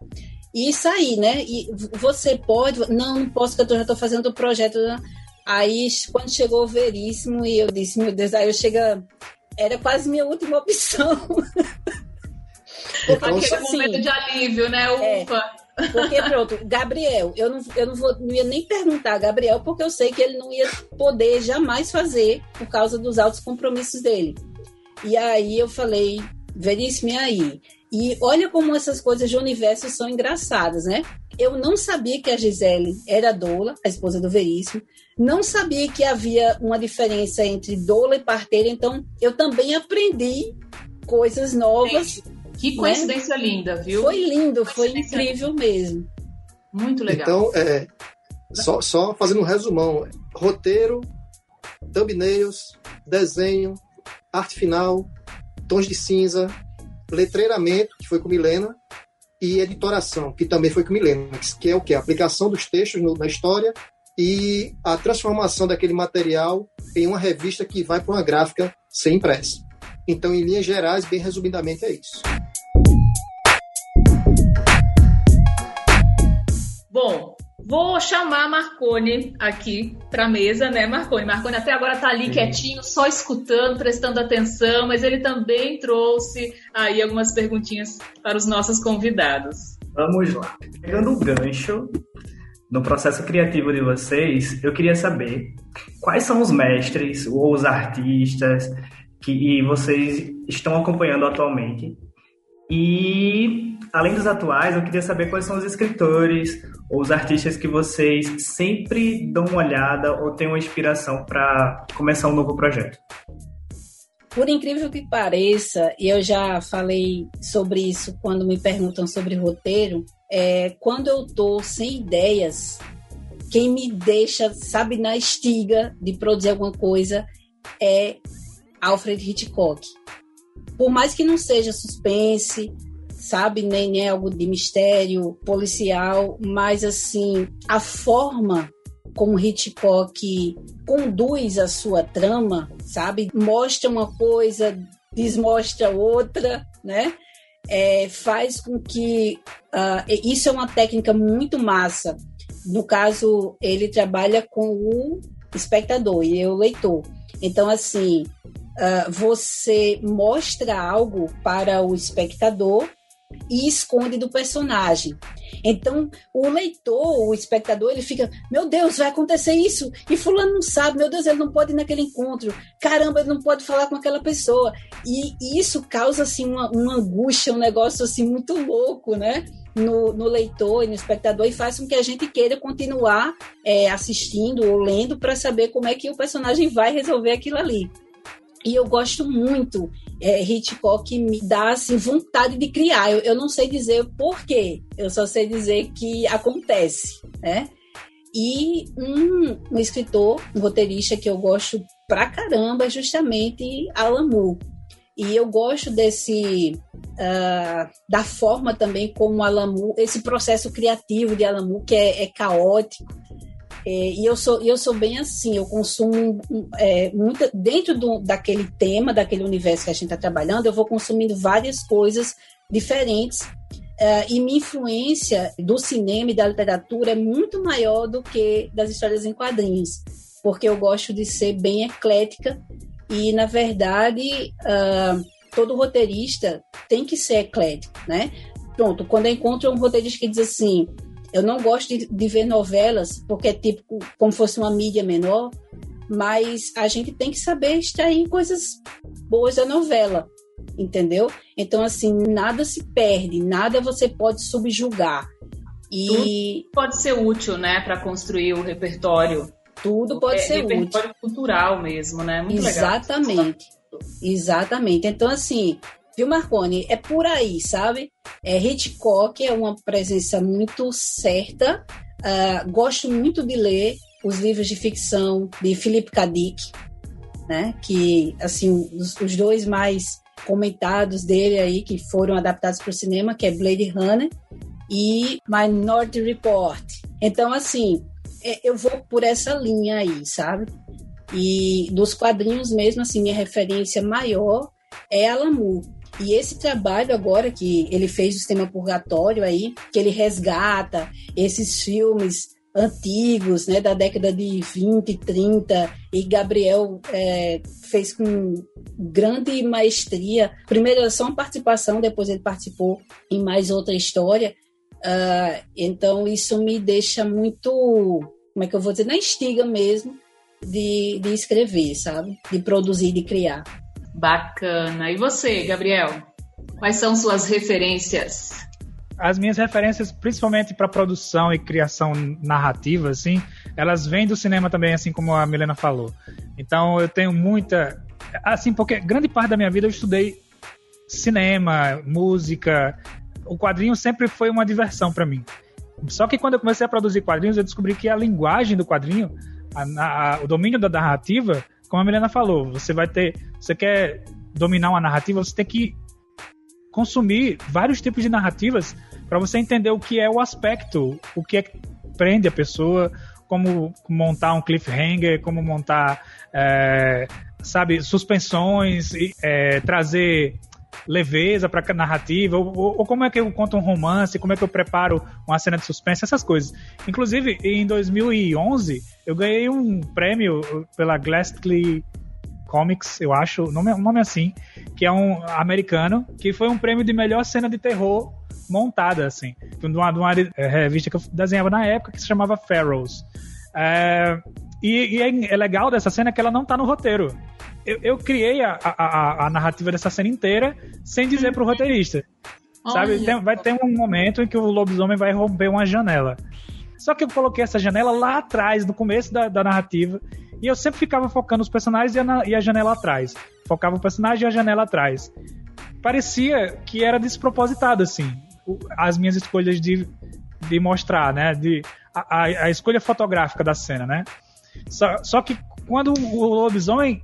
e saí, né? E você pode... Não, não posso, porque eu já estou fazendo o projeto. Né? Aí, quando chegou o Veríssimo, e eu disse, meu Deus, aí eu chega... Era quase minha última opção. Porque, então, Aquele assim, momento de alívio, né? É. Ufa! É, porque, pronto, Gabriel, eu não, eu não, vou, não ia nem perguntar a Gabriel, porque eu sei que ele não ia poder jamais fazer por causa dos altos compromissos dele. E aí eu falei, Veríssimo, e aí? E olha como essas coisas de universo são engraçadas, né? Eu não sabia que a Gisele era doula, a esposa do Veríssimo. Não sabia que havia uma diferença entre doula e parteira. Então, eu também aprendi coisas novas. Que né? coincidência né? linda, viu? Foi lindo, foi incrível mesmo. Muito legal. Então, é, só, só fazendo um resumão: roteiro, thumbnails, desenho, arte final, tons de cinza, letreiramento, que foi com Milena, e editoração, que também foi com Milena, que é o que? A aplicação dos textos no, na história e a transformação daquele material em uma revista que vai para uma gráfica ser impressa. Então, em linhas gerais, bem resumidamente, é isso. Bom, vou chamar Marcone aqui para a mesa, né, Marcone? Marcone até agora está ali quietinho, só escutando, prestando atenção, mas ele também trouxe aí algumas perguntinhas para os nossos convidados. Vamos lá. Pegando o gancho no processo criativo de vocês, eu queria saber quais são os mestres ou os artistas que vocês estão acompanhando atualmente. E, além dos atuais, eu queria saber quais são os escritores ou os artistas que vocês sempre dão uma olhada ou têm uma inspiração para começar um novo projeto. Por incrível que pareça, e eu já falei sobre isso quando me perguntam sobre roteiro, é, quando eu tô sem ideias, quem me deixa, sabe, na estiga de produzir alguma coisa é Alfred Hitchcock. Por mais que não seja suspense, sabe, nem, nem algo de mistério policial, mas assim, a forma como Hitchcock conduz a sua trama, sabe, mostra uma coisa, desmostra outra, né? É, faz com que uh, isso é uma técnica muito massa. No caso, ele trabalha com o espectador e o leitor. Então, assim, uh, você mostra algo para o espectador e esconde do personagem. Então, o leitor, o espectador, ele fica: Meu Deus, vai acontecer isso. E Fulano não sabe, meu Deus, ele não pode ir naquele encontro. Caramba, ele não pode falar com aquela pessoa. E, e isso causa, assim, uma, uma, angústia, um negócio, assim, muito louco, né? No, no, leitor e no espectador e faz com que a gente queira continuar é, assistindo ou lendo para saber como é que o personagem vai resolver aquilo ali. E eu gosto muito. É, Hitchcock me dá assim, vontade de criar. Eu, eu não sei dizer por quê, eu só sei dizer que acontece, né? E um, um escritor, um roteirista que eu gosto pra caramba é justamente Alan Moore. E eu gosto desse uh, da forma também como Moore, esse processo criativo de Moore, que é, é caótico, é, e eu sou, eu sou bem assim, eu consumo é, muita, dentro do, daquele tema, daquele universo que a gente está trabalhando, eu vou consumindo várias coisas diferentes. É, e minha influência do cinema e da literatura é muito maior do que das histórias em quadrinhos, porque eu gosto de ser bem eclética e, na verdade, uh, todo roteirista tem que ser eclético, né? Pronto, quando eu encontro um roteirista que diz assim, eu não gosto de, de ver novelas, porque é tipo como fosse uma mídia menor, mas a gente tem que saber extrair coisas boas da novela, entendeu? Então, assim, nada se perde, nada você pode subjugar. E tudo pode ser útil, né, para construir o repertório. Tudo pode é, ser repertório útil. Repertório cultural mesmo, né? Muito Exatamente. Legal. Exatamente. Então, assim, viu, Marconi? É por aí, sabe? É, Hitchcock é uma presença muito certa. Uh, gosto muito de ler os livros de ficção de Philip K. Dick, né? Que, assim, os, os dois mais comentados dele aí, que foram adaptados para o cinema, que é Blade Runner e Minority Report. Então, assim, é, eu vou por essa linha aí, sabe? E dos quadrinhos mesmo, assim, minha referência maior é Alan Moore. E esse trabalho agora que ele fez o Sistema Purgatório aí, que ele resgata esses filmes antigos, né, da década de 20, 30, e Gabriel é, fez com grande maestria. Primeiro era só uma participação, depois ele participou em mais outra história. Uh, então isso me deixa muito, como é que eu vou dizer, na estiga mesmo de, de escrever, sabe? De produzir, de criar. Bacana. E você, Gabriel? Quais são suas referências? As minhas referências, principalmente para produção e criação narrativa, assim, elas vêm do cinema também, assim como a Milena falou. Então eu tenho muita, assim, porque grande parte da minha vida eu estudei cinema, música. O quadrinho sempre foi uma diversão para mim. Só que quando eu comecei a produzir quadrinhos, eu descobri que a linguagem do quadrinho a, a, o domínio da narrativa, como a Milena falou, você vai ter. Você quer dominar uma narrativa, você tem que consumir vários tipos de narrativas para você entender o que é o aspecto, o que é que prende a pessoa, como montar um cliffhanger, como montar, é, sabe, suspensões, é, trazer leveza para a narrativa, ou, ou, como é que eu conto um romance, como é que eu preparo uma cena de suspense, essas coisas. Inclusive, em 2011, eu ganhei um prêmio pela Glassly Comics, eu acho, o nome, nome assim, que é um americano, que foi um prêmio de melhor cena de terror montada, assim, de uma, de uma é, revista que eu desenhava na época, que se chamava Pharaohs. É, e, e é, é legal dessa cena que ela não tá no roteiro eu, eu criei a, a, a, narrativa dessa cena inteira sem dizer pro roteirista. Sabe? Tem, vai ter um momento em que o lobisomem vai romper uma janela. Só que eu coloquei essa janela lá atrás, no começo da, da narrativa, e eu sempre ficava focando os personagens e a, e a janela atrás. Focava o personagem e a janela atrás. Parecia que era despropositado, assim, as minhas escolhas de, de mostrar, né? De, a, a escolha fotográfica da cena, né? Só, só que quando o lobisomem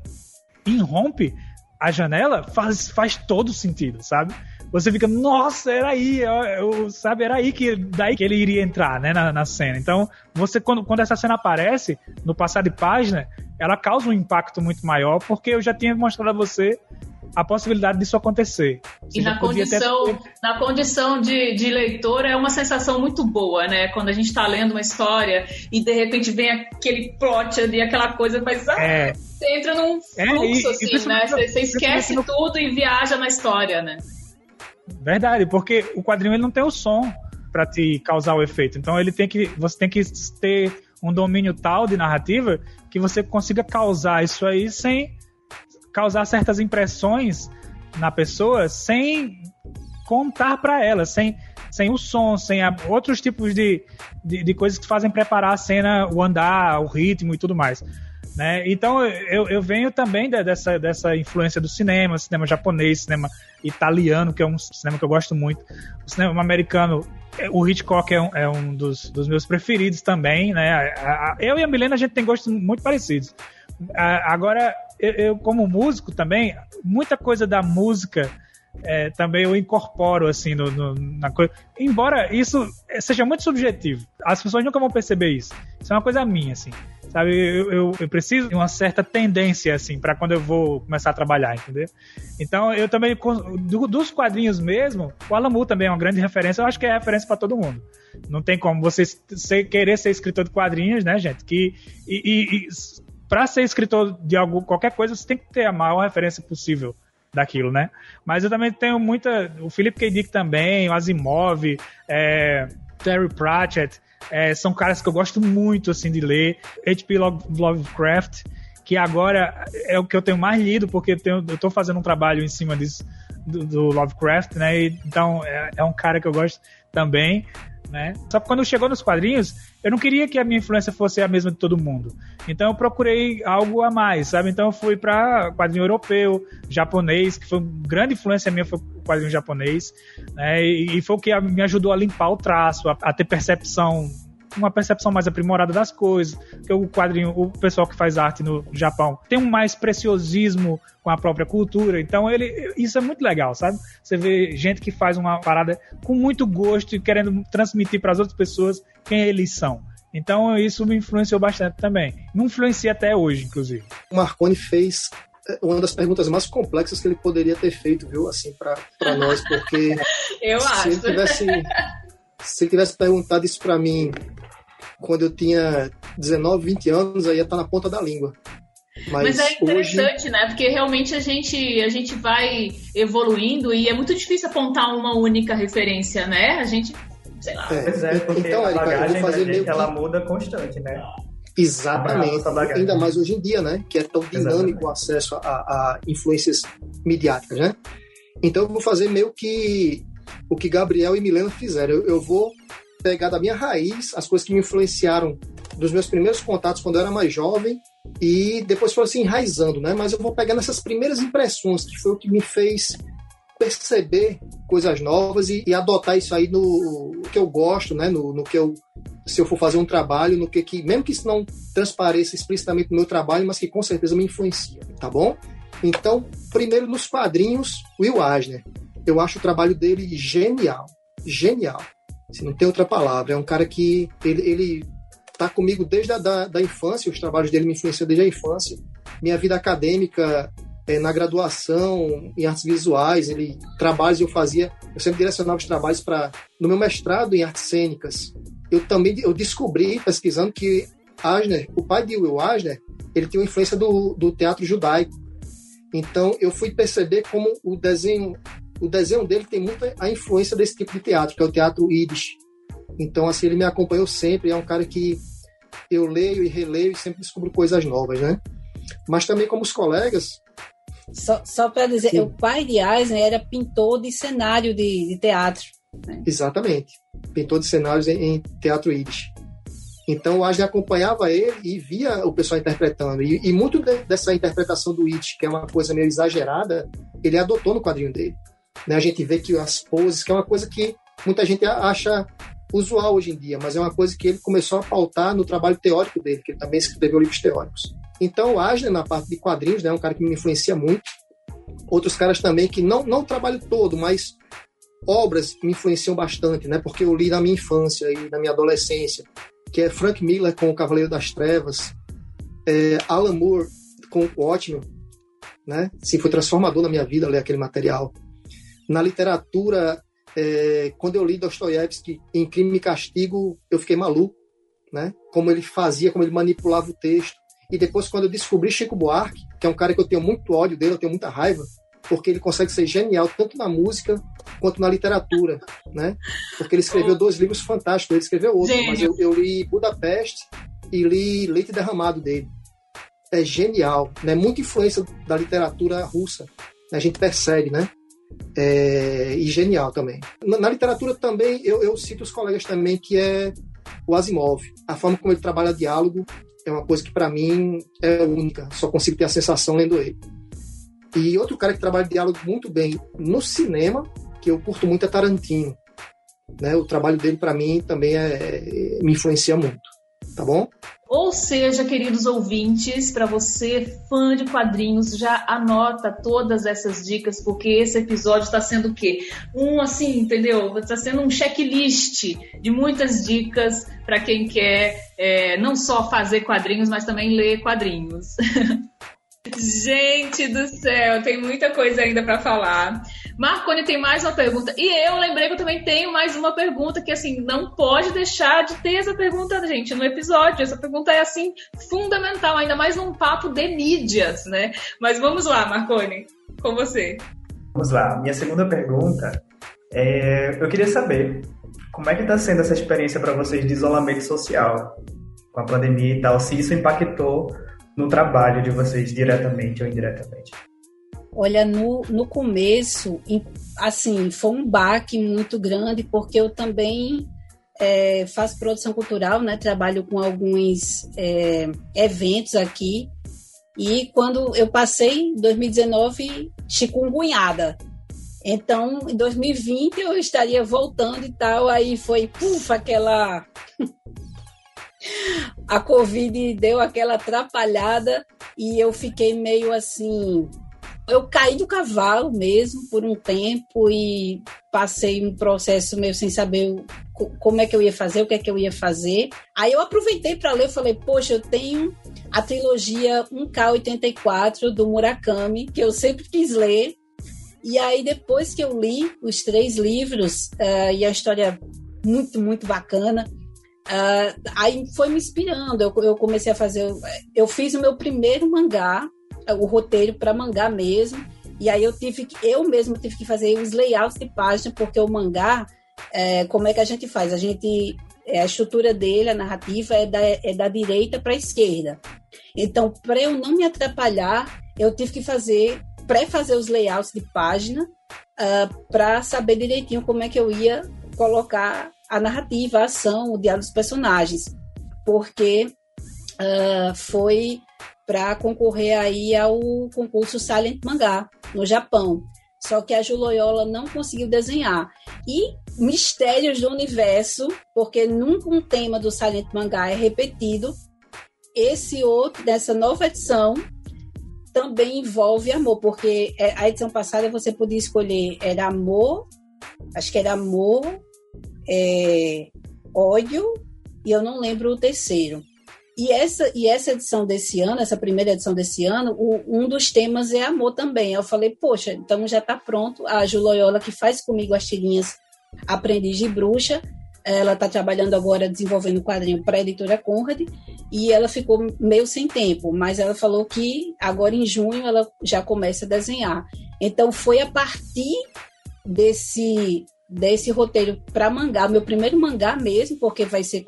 irrompe a janela, faz, faz todo sentido, sabe? Você fica, nossa, era aí, eu, eu, sabe, era aí que daí que ele iria entrar, né, na, na cena. Então, você quando, quando essa cena aparece no passar de página, ela causa um impacto muito maior, porque eu já tinha mostrado a você a possibilidade disso acontecer. Você e na condição, ter... na condição de, de leitor é uma sensação muito boa, né? Quando a gente está lendo uma história e de repente vem aquele plot ali, aquela coisa, mas ah, é. você entra num fluxo, é, e, assim, né? Você, você esquece tudo e viaja na história, né? Verdade, porque o quadrinho ele não tem o som para te causar o efeito. Então ele tem que, você tem que ter um domínio tal de narrativa que você consiga causar isso aí sem causar certas impressões na pessoa sem contar para ela, sem, sem o som, sem a, outros tipos de, de, de, coisas que fazem preparar a cena, o andar, o ritmo e tudo mais. Né? Então eu, eu venho também dessa, dessa influência do cinema, cinema japonês, cinema italiano, que é um cinema que eu gosto muito. O cinema americano, o Hitchcock é um, é um dos, dos meus preferidos também. Né? Eu e a Milena a gente tem gostos muito parecidos. Agora, eu, eu, como músico também, muita coisa da música é, também eu incorporo assim no, no, na coisa. Embora isso seja muito subjetivo, as pessoas nunca vão perceber isso. Isso é uma coisa minha, assim. Sabe, eu, eu, eu preciso de uma certa tendência, assim, para quando eu vou começar a trabalhar, entendeu? Então, eu também, do, dos quadrinhos mesmo, o Alamu também é uma grande referência, eu acho que é referência para todo mundo. Não tem como você ser, querer ser escritor de quadrinhos, né, gente? Que, e, e, e para ser escritor de algo, qualquer coisa, você tem que ter a maior referência possível daquilo, né? Mas eu também tenho muita. O Philip K. Dick também, o Asimov, é, Terry Pratchett, é, são caras que eu gosto muito assim de ler. H.P. Lovecraft, que agora é o que eu tenho mais lido, porque eu, tenho, eu tô fazendo um trabalho em cima disso, do, do Lovecraft, né? E, então é, é, um cara que eu gosto também. Né? Só que quando chegou nos quadrinhos, eu não queria que a minha influência fosse a mesma de todo mundo. Então eu procurei algo a mais, sabe? Então eu fui para quadrinho europeu, japonês, que foi uma grande influência minha foi o quadrinho japonês, né? E, foi o que me ajudou a limpar o traço, a ter percepção uma percepção mais aprimorada das coisas, que o quadrinho, o pessoal que faz arte no Japão tem um mais preciosismo com a própria cultura, então ele, isso é muito legal, sabe? Você vê gente que faz uma parada com muito gosto e querendo transmitir para as outras pessoas quem eles são. Então isso me influenciou bastante também. Me influencia até hoje, inclusive. O Marconi fez é, uma das perguntas mais complexas que ele poderia ter feito, viu, assim, para nós, porque eu se acho. Ele tivesse, se ele tivesse perguntado isso para mim quando eu tinha 19, 20 anos, aí ia estar tá na ponta da língua. Mas, Mas é interessante, hoje... né? Porque realmente a gente, a gente vai evoluindo e é muito difícil apontar uma única referência, né? A gente, sei lá. É, pois é, porque então, a bagagem vou fazer gente, ela muda constante, né? Exatamente. Ainda mais hoje em dia, né? Que é tão dinâmico Exatamente. o acesso a, a, influências midiáticas, né? Então eu vou fazer meio que o que Gabriel e Milena fizeram. Eu, eu vou pegar da minha raiz as coisas que me influenciaram dos meus primeiros contatos quando eu era mais jovem e depois foi assim enraizando, né? Mas eu vou pegar nessas primeiras impressões que foi o que me fez perceber coisas novas e, e adotar isso aí no, no, que eu gosto, né? No, no, que eu se eu for fazer um trabalho, no que, que mesmo que isso não transpareça explicitamente no meu trabalho, mas que com certeza me influencia, tá bom? Então, primeiro nos quadrinhos, Will Eisner. Eu acho o trabalho dele genial, genial. Se não tem outra palavra. É um cara que ele, ele tá comigo desde a da, da infância, os trabalhos dele me influenciam desde a infância. Minha vida acadêmica é, na graduação em artes visuais, ele trabalhos eu fazia, eu sempre direcionava os trabalhos para no meu mestrado em artes cênicas. Eu também eu descobri pesquisando que Asner, o pai de Will Asner, ele tinha uma influência do, do teatro judaico. Então eu fui perceber como o desenho o desenho dele tem muita a influência desse tipo de teatro, que é o teatro Yiddish. Então, assim, ele me acompanhou sempre, é um cara que eu leio e releio e sempre descubro coisas novas, né? Mas também como os colegas... Só, só para dizer, Sim. o pai de Eisner era pintor de cenário de, de teatro. Né? Exatamente. Pintor de cenários em, em teatro Yiddish. Então o Eisner acompanhava ele e via o pessoal interpretando. E, e muito de, dessa interpretação do Yiddish, que é uma coisa meio exagerada, ele adotou no quadrinho dele. Né? A gente vê que as poses, que é uma coisa que muita gente acha usual hoje em dia, mas é uma coisa que ele começou a pautar no trabalho teórico dele, que ele também escreveu livros teóricos. Então, o Asner, na parte de quadrinhos, né, é um cara que me influencia muito. Outros caras também que não, não trabalho todo, mas obras me influenciam bastante, né, porque eu li na minha infância e na minha adolescência, que é Frank Miller com O Cavaleiro das Trevas, é, Alan Moore com o Watchmen, né, sim, foi transformador na minha vida ler aquele material. Na literatura, é, quando eu li Dostoiévski em Crime e Castigo, eu fiquei maluco, né? Como ele fazia, como ele manipulava o texto. E depois, quando eu descobri Chico Buarque, que é um cara que eu tenho muito ódio dele, eu tenho muita raiva, porque ele consegue ser genial tanto na música quanto na literatura, né? Porque ele escreveu dois livros fantásticos, ele escreveu outro, mas eu, eu, li Budapeste e li Leite Derramado dele. É genial, né? Muita influência da literatura russa, a gente percebe, né? É, e genial também. Na, na literatura também, eu, eu, cito os colegas também, que é o Asimov. A forma como ele trabalha diálogo é uma coisa que para mim é única, só consigo ter a sensação lendo ele. E outro cara que trabalha diálogo muito bem no cinema, que eu curto muito, é Tarantino. Né? O trabalho dele para mim também é, me influencia muito. Tá bom? Ou seja, queridos ouvintes, para você fã de quadrinhos, já anota todas essas dicas, porque esse episódio está sendo o quê? Um assim, entendeu? Está sendo um checklist de muitas dicas para quem quer é, não só fazer quadrinhos, mas também ler quadrinhos. Gente do céu, tem muita coisa ainda para falar. Marconi tem mais uma pergunta. E eu lembrei que eu também tenho mais uma pergunta que, assim, não pode deixar de ter essa pergunta, gente, no episódio. Essa pergunta é, assim, fundamental, ainda mais num papo de mídias, né? Mas vamos lá, Marconi, com você. Vamos lá. Minha segunda pergunta é... Eu queria saber como é que está sendo essa experiência para vocês de isolamento social com a pandemia e tal, se isso impactou no trabalho de vocês diretamente ou indiretamente. Olha, no, no começo, assim, foi um baque muito grande, porque eu também é, faço produção cultural, né? Trabalho com alguns é, eventos aqui. E quando eu passei, em 2019, chikungunhada. Então, em 2020 eu estaria voltando e tal, aí foi, puf, aquela a Covid deu aquela atrapalhada e eu fiquei meio assim. Eu caí do cavalo mesmo por um tempo e passei um processo meio sem saber como é que eu ia fazer, o que é que eu ia fazer. Aí eu aproveitei para ler, falei, poxa, eu tenho a trilogia 1K84 do Murakami, que eu sempre quis ler. E aí depois que eu li os três livros, uh, e a história muito, muito bacana, Uh, aí foi me inspirando. Eu, eu, comecei a fazer. Eu fiz o meu primeiro mangá, o roteiro para mangá mesmo. E aí eu tive que, eu mesmo tive que fazer os layouts de página, porque o mangá, é, como é que a gente faz? A gente. É, a estrutura dele, a narrativa, é da, é da direita para a esquerda. Então, para eu não me atrapalhar, eu tive que fazer, pré-fazer os layouts de página, uh, ah, para saber direitinho como é que eu ia colocar a narrativa, a ação, o diálogo dos personagens, porque uh, foi para concorrer aí ao concurso Silent Mangá no Japão. Só que a Ju Loyola não conseguiu desenhar. E mistérios do universo, porque nunca um tema do Silent Mangá é repetido. Esse outro, dessa nova edição, também envolve amor, porque é, a edição passada você podia escolher, era amor, acho que era amor, é, ódio e eu não lembro o terceiro. E essa, e essa edição desse ano, essa primeira edição desse ano, o, um dos temas é amor também. Eu falei, poxa, então já está pronto. A Ju Loyola, que faz comigo as tirinhas Aprendiz de Bruxa, ela está trabalhando agora desenvolvendo o quadrinho para a editora Conrad e ela ficou meio sem tempo, mas ela falou que agora em junho ela já começa a desenhar. Então foi a partir desse desse roteiro para mangá, meu primeiro mangá mesmo, porque vai ser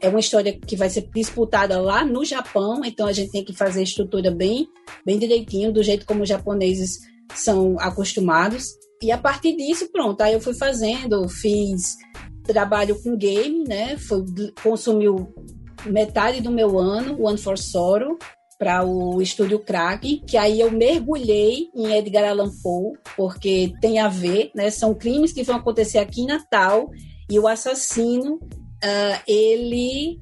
é uma história que vai ser disputada lá no Japão, então a gente tem que fazer a estrutura bem, bem direitinho, do jeito como os japoneses são acostumados. E a partir disso, pronto, aí eu fui fazendo, fiz trabalho com game, né? Foi, consumiu metade do meu ano, One for Sorrow, para o estúdio Crack, que aí eu mergulhei em Edgar Allan Poe, porque tem a ver, né? São crimes que vão acontecer aqui em Natal e o assassino, uh, ele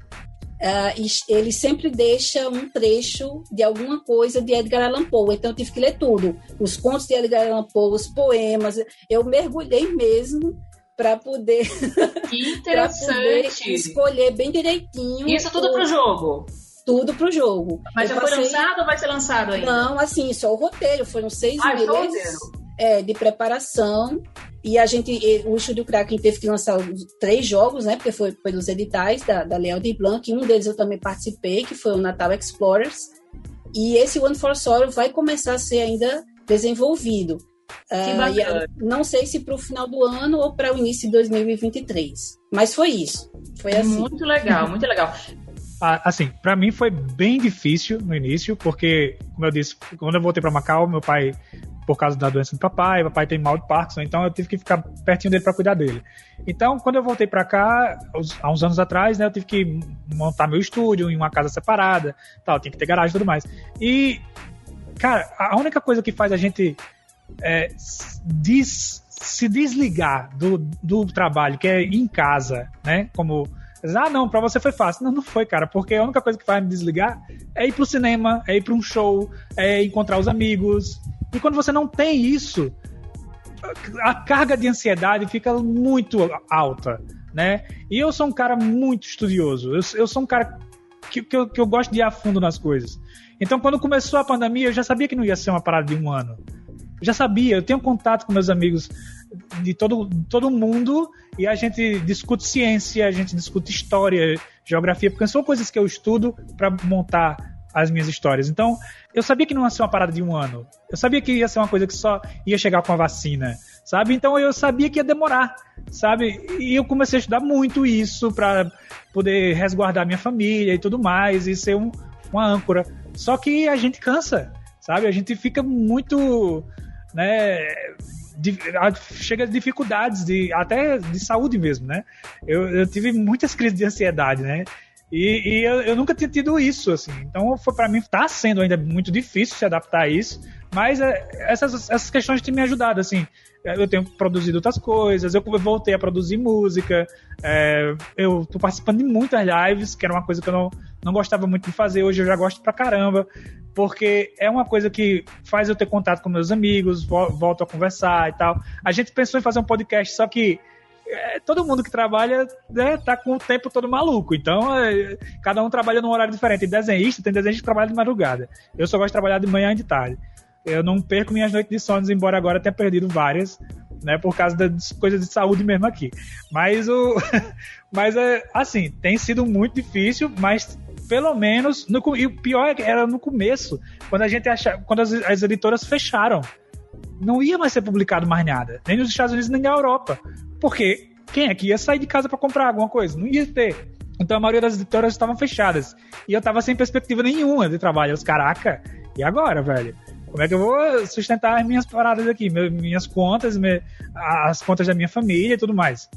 uh, ele sempre deixa um trecho de alguma coisa de Edgar Allan Poe, então eu tive que ler tudo, os contos de Edgar Allan Poe, os poemas, eu mergulhei mesmo para poder, poder escolher bem direitinho. Isso tudo para o jogo tudo pro jogo. Mas eu já passei... foi lançado ou vai ser lançado ainda? Não, assim, só o roteiro. Foram seis ah, meses é, de preparação. E a gente, o Estúdio Kraken teve que lançar três jogos, né? Porque foi pelos editais da, da Leal de Blanc. Um deles eu também participei, que foi o Natal Explorers. E esse One for Sorrow vai começar a ser ainda desenvolvido. Uh, não sei se para o final do ano ou para o início de 2023. Mas foi isso. Foi assim. Muito legal, muito legal assim, para mim foi bem difícil no início, porque, como eu disse, quando eu voltei para Macau, meu pai, por causa da doença do papai, papai tem mal de Parkinson, então eu tive que ficar pertinho dele para cuidar dele. Então, quando eu voltei para cá, há uns anos atrás, né, eu tive que montar meu estúdio em uma casa separada, tal, tinha que ter garagem e tudo mais. E, cara, a única coisa que faz a gente é, des, se desligar do, do trabalho, que é em casa, né, como ah, não, pra você foi fácil. Não, não foi, cara, porque a única coisa que faz me desligar é ir pro cinema, é ir pra um show, é encontrar os amigos. E quando você não tem isso, a carga de ansiedade fica muito alta, né? E eu sou um cara muito estudioso. Eu, eu sou um cara que, que, eu, que eu gosto de ir a fundo nas coisas. Então, quando começou a pandemia, eu já sabia que não ia ser uma parada de um ano. Eu já sabia, eu tenho contato com meus amigos de todo, todo mundo e a gente discute ciência, a gente discute história, geografia, porque são coisas que eu estudo para montar as minhas histórias. Então, eu sabia que não ia ser uma parada de um ano. Eu sabia que ia ser uma coisa que só ia chegar com a vacina, sabe? Então, eu sabia que ia demorar, sabe? E eu comecei a estudar muito isso para poder resguardar minha família e tudo mais e ser um, uma âncora. Só que a gente cansa, sabe? A gente fica muito, né? Chega dificuldades de até de saúde mesmo, né? Eu, eu tive muitas crises de ansiedade, né? E, e eu, eu, nunca tinha tido isso, assim. Então, para mim, tá sendo ainda muito difícil se adaptar a isso. Mas é, essas, essas questões têm me ajudado, assim. Eu tenho produzido outras coisas, eu voltei a produzir música, é, eu tô participando de muitas lives, que era uma coisa que eu não, não gostava muito de fazer, hoje eu já gosto pra caramba, porque é uma coisa que faz eu ter contato com meus amigos, volto a conversar e tal. A gente pensou em fazer um podcast, só que é, todo mundo que trabalha né, tá com o tempo todo maluco. Então, é, cada um trabalha num horário diferente. Desenhista, tem desenhista que trabalha de madrugada. Eu só gosto de trabalhar de manhã e de tarde. Eu não perco minhas noites de sono, embora agora tenha perdido várias, né, por causa das coisas de saúde mesmo aqui. Mas o, mas é assim, tem sido muito difícil, mas pelo menos no, e o pior é era no começo, quando a gente achava, quando as, as editoras fecharam, não ia mais ser publicado mais nada, nem nos Estados Unidos nem na Europa. Porque quem é que ia sair de casa para comprar alguma coisa? Não ia ter. Então a maioria das editoras estavam fechadas. E eu tava sem perspectiva nenhuma de trabalho. Os caraca, e agora, velho? Como é que eu vou sustentar as minhas paradas aqui? Minhas contas, as contas da minha família e tudo mais.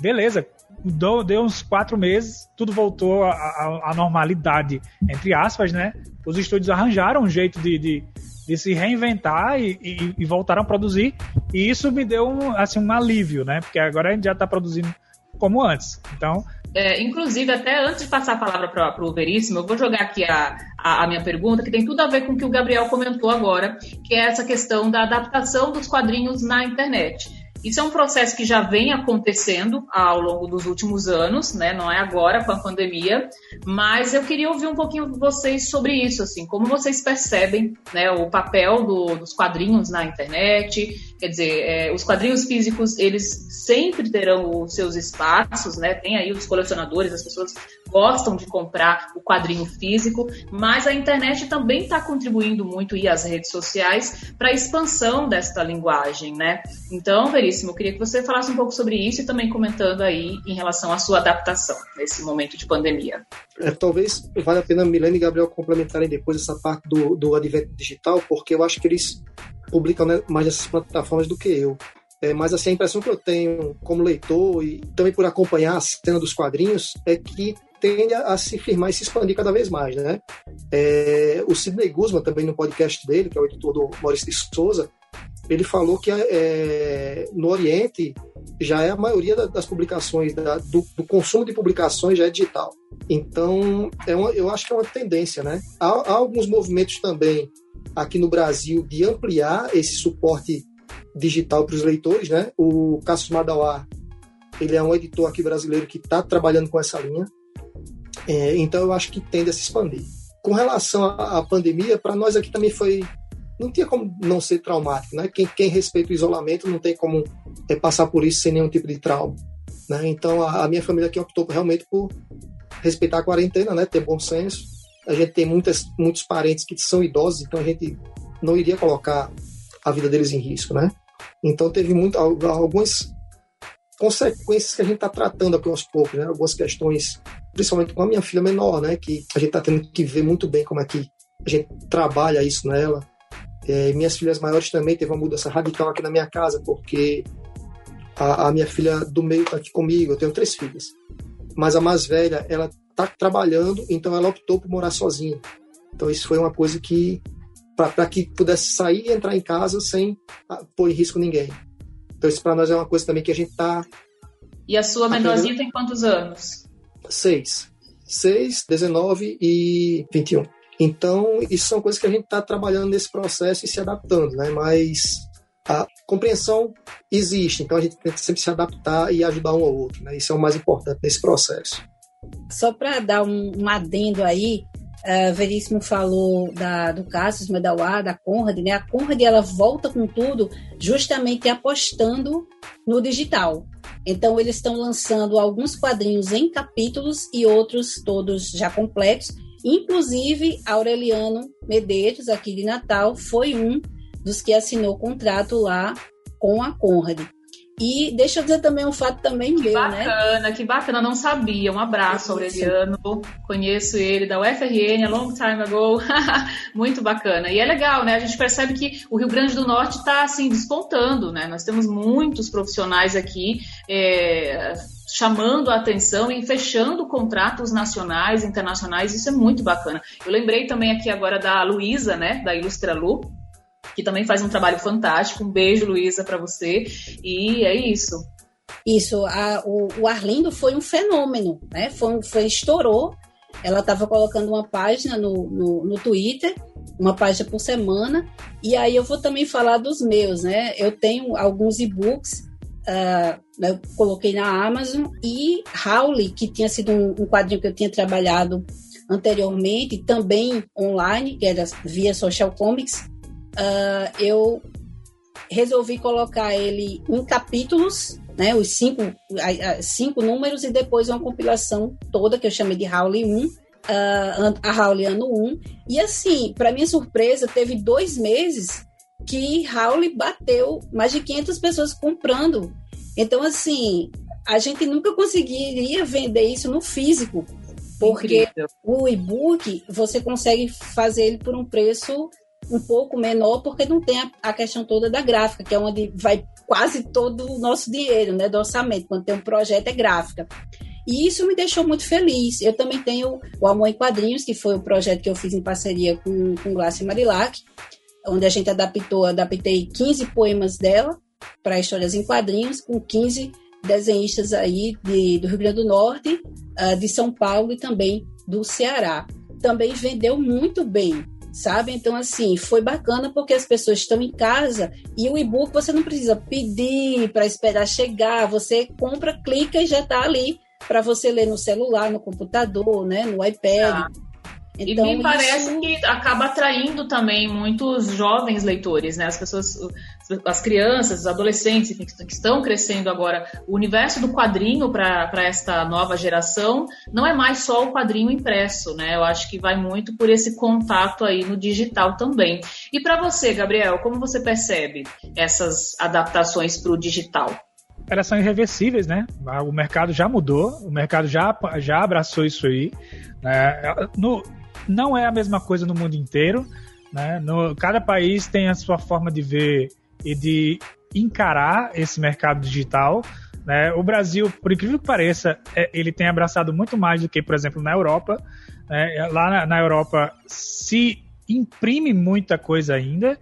Beleza. Deu, uns quatro meses, tudo voltou à normalidade, entre aspas, né? Os estúdios arranjaram um jeito de, de de se reinventar e, e, e voltaram a produzir. E isso me deu um, assim, um alívio, né? Porque agora a gente já está produzindo como antes. Então. É, inclusive, até antes de passar a palavra para o Veríssimo, eu vou jogar aqui a, a, a, minha pergunta, que tem tudo a ver com o que o Gabriel comentou agora, que é essa questão da adaptação dos quadrinhos na internet. Isso é um processo que já vem acontecendo ao longo dos últimos anos, né? Não é agora com a pandemia, mas eu queria ouvir um pouquinho de vocês sobre isso, assim, como vocês percebem, né, o papel do, dos quadrinhos na internet. Quer dizer, é, os quadrinhos físicos eles sempre terão os seus espaços, né? Tem aí os colecionadores, as pessoas gostam de comprar o quadrinho físico, mas a internet também está contribuindo muito e as redes sociais para a expansão desta linguagem, né? Então, Veríssimo, eu queria que você falasse um pouco sobre isso e também comentando aí em relação à sua adaptação nesse momento de pandemia. É, talvez valha a pena Milene e Gabriel complementarem depois essa parte do, do advento digital, porque eu acho que eles publicam né, mais nessas plataformas do que eu. É, mas assim, a impressão que eu tenho como leitor e também por acompanhar a cena dos quadrinhos é que tende a, se firmar e se expandir cada vez mais, né? É, o Sidney Guzman, também no podcast dele, que é o editor do Maurício de Souza, ele falou que é, no Oriente já é a maioria das publicações, da, do, do, consumo de publicações já é digital. Então, é uma, eu acho que é uma tendência, né? Há, há alguns movimentos também aqui no Brasil de ampliar esse suporte digital para os leitores, né? O Cássio Madauá, ele é um editor aqui brasileiro que está trabalhando com essa linha. É, então eu acho que tende a se expandir. Com relação à, à pandemia, para nós aqui também foi não tinha como não ser traumático, né? Quem, quem respeita o isolamento não tem como é, passar por isso sem nenhum tipo de trauma, né? Então a, a, minha família aqui optou realmente por respeitar a quarentena, né? Ter bom senso. A gente tem muitas, muitos parentes que são idosos, então a gente não iria colocar a vida deles em risco, né? Então teve muito, algumas consequências que a gente está tratando aqui aos poucos, né? Algumas questões, principalmente com a minha filha menor, né? Que a gente está tendo que ver muito bem como é que a gente trabalha isso nela. É, minhas filhas maiores também teve uma mudança radical aqui na minha casa, porque a, a minha filha do meio está aqui comigo, eu tenho três filhas. Mas a mais velha, ela está trabalhando, então ela optou por morar sozinha. Então isso foi uma coisa que para que pudesse sair e entrar em casa sem ah, pôr em risco ninguém. Então isso para nós é uma coisa também que a gente está. E a sua menorzinha tem quantos anos? Seis. Seis, 19 e 21. Então, isso são coisas que a gente está trabalhando nesse processo e se adaptando, né? Mas a compreensão existe, então a gente tem que sempre se adaptar e ajudar um ao outro, né? Isso é o mais importante nesse processo. Só para dar um, um adendo aí, Uh, Veríssimo falou da, do Cassius Medawar, da Conrad, né? A Conrad ela volta com tudo justamente apostando no digital. Então eles estão lançando alguns quadrinhos em capítulos e outros todos já completos. Inclusive Aureliano Medeiros, aqui de Natal, foi um dos que assinou contrato lá com a Conrad. E deixa eu dizer também um fato também que meu, bacana, né? Bacana, que bacana, não sabia. Um abraço, Aureliano. Conheço ele da UFRN a long time ago. Muito bacana. E é legal, né? A gente percebe que o Rio Grande do Norte está assim despontando, né? Nós temos muitos profissionais aqui. É chamando a atenção e fechando contratos nacionais, internacionais, isso é muito bacana. Eu lembrei também aqui agora da Luísa, né, da Ilustra Lu, que também faz um trabalho fantástico. Um beijo, Luísa, para você. E é isso. Isso, a, o, o, Arlindo foi um fenômeno, né? Foi, foi estourou. Ela estava colocando uma página no, no, no, Twitter, uma página por semana, e aí eu vou também falar dos meus, né? Eu tenho alguns e-books, uh, eu coloquei na Amazon, e Howley, que tinha sido um, um quadrinho que eu tinha trabalhado anteriormente, também online, que era via Social Comics, uh, eu resolvi colocar ele em capítulos, né, os cinco, cinco números, e depois uma compilação toda que eu chamei de Howley 1, uh, a Howley ano 1. E assim, para minha surpresa, teve dois meses que Howley bateu mais de 500 pessoas comprando. Então, assim, a gente nunca conseguiria vender isso no físico, porque Incrível. o e-book você consegue fazer ele por um preço um pouco menor, porque não tem a, a, questão toda da gráfica, que é onde vai quase todo o nosso dinheiro, né, do orçamento, quando tem um projeto é gráfica. E isso me deixou muito feliz. Eu também tenho o Amor em Quadrinhos, que foi o projeto que eu fiz em parceria com, com Glácia Marilac, onde a gente adaptou, adaptei 15 poemas dela para histórias em quadrinhos, com 15 desenhistas aí de, do Rio Grande do Norte, uh, de São Paulo e também do Ceará. Também vendeu muito bem sabe? Então, assim, foi bacana porque as pessoas estão em casa e o e-book você não precisa pedir para esperar chegar, você compra, clica e já está ali para você ler no celular, no computador, né, no iPad. Ah. Então, e me parece isso... que acaba atraindo também muitos jovens leitores, né? As pessoas, as crianças, os adolescentes enfim, que estão crescendo agora. O universo do quadrinho para esta nova geração não é mais só o quadrinho impresso, né? Eu acho que vai muito por esse contato aí no digital também. E para você, Gabriel, como você percebe essas adaptações para o digital? elas são irreversíveis, né? O mercado já mudou, o mercado já, já abraçou isso aí. Né? No, não é a mesma coisa no mundo inteiro. Né? No, cada país tem a sua forma de ver e de encarar esse mercado digital. Né? O Brasil, por incrível que pareça, é, ele tem abraçado muito mais do que, por exemplo, na Europa. Né? Lá na, na Europa se imprime muita coisa ainda.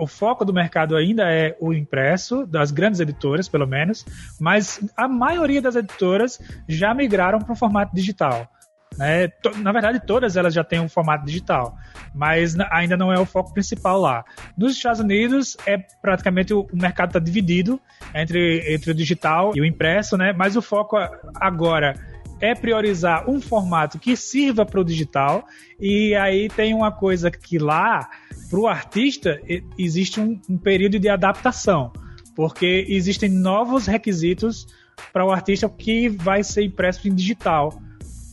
O foco do mercado ainda é o impresso, das grandes editoras, pelo menos, mas a maioria das editoras já migraram para o formato digital. Né? Na verdade, todas elas já têm um formato digital, mas ainda não é o foco principal lá. Nos Estados Unidos, é praticamente o, mercado está dividido entre, entre o digital e o impresso, né? mas o foco agora é priorizar um formato que sirva para o digital, e aí tem uma coisa que lá, para o artista, existe um, um período de adaptação, porque existem novos requisitos para o artista que vai ser impresso em digital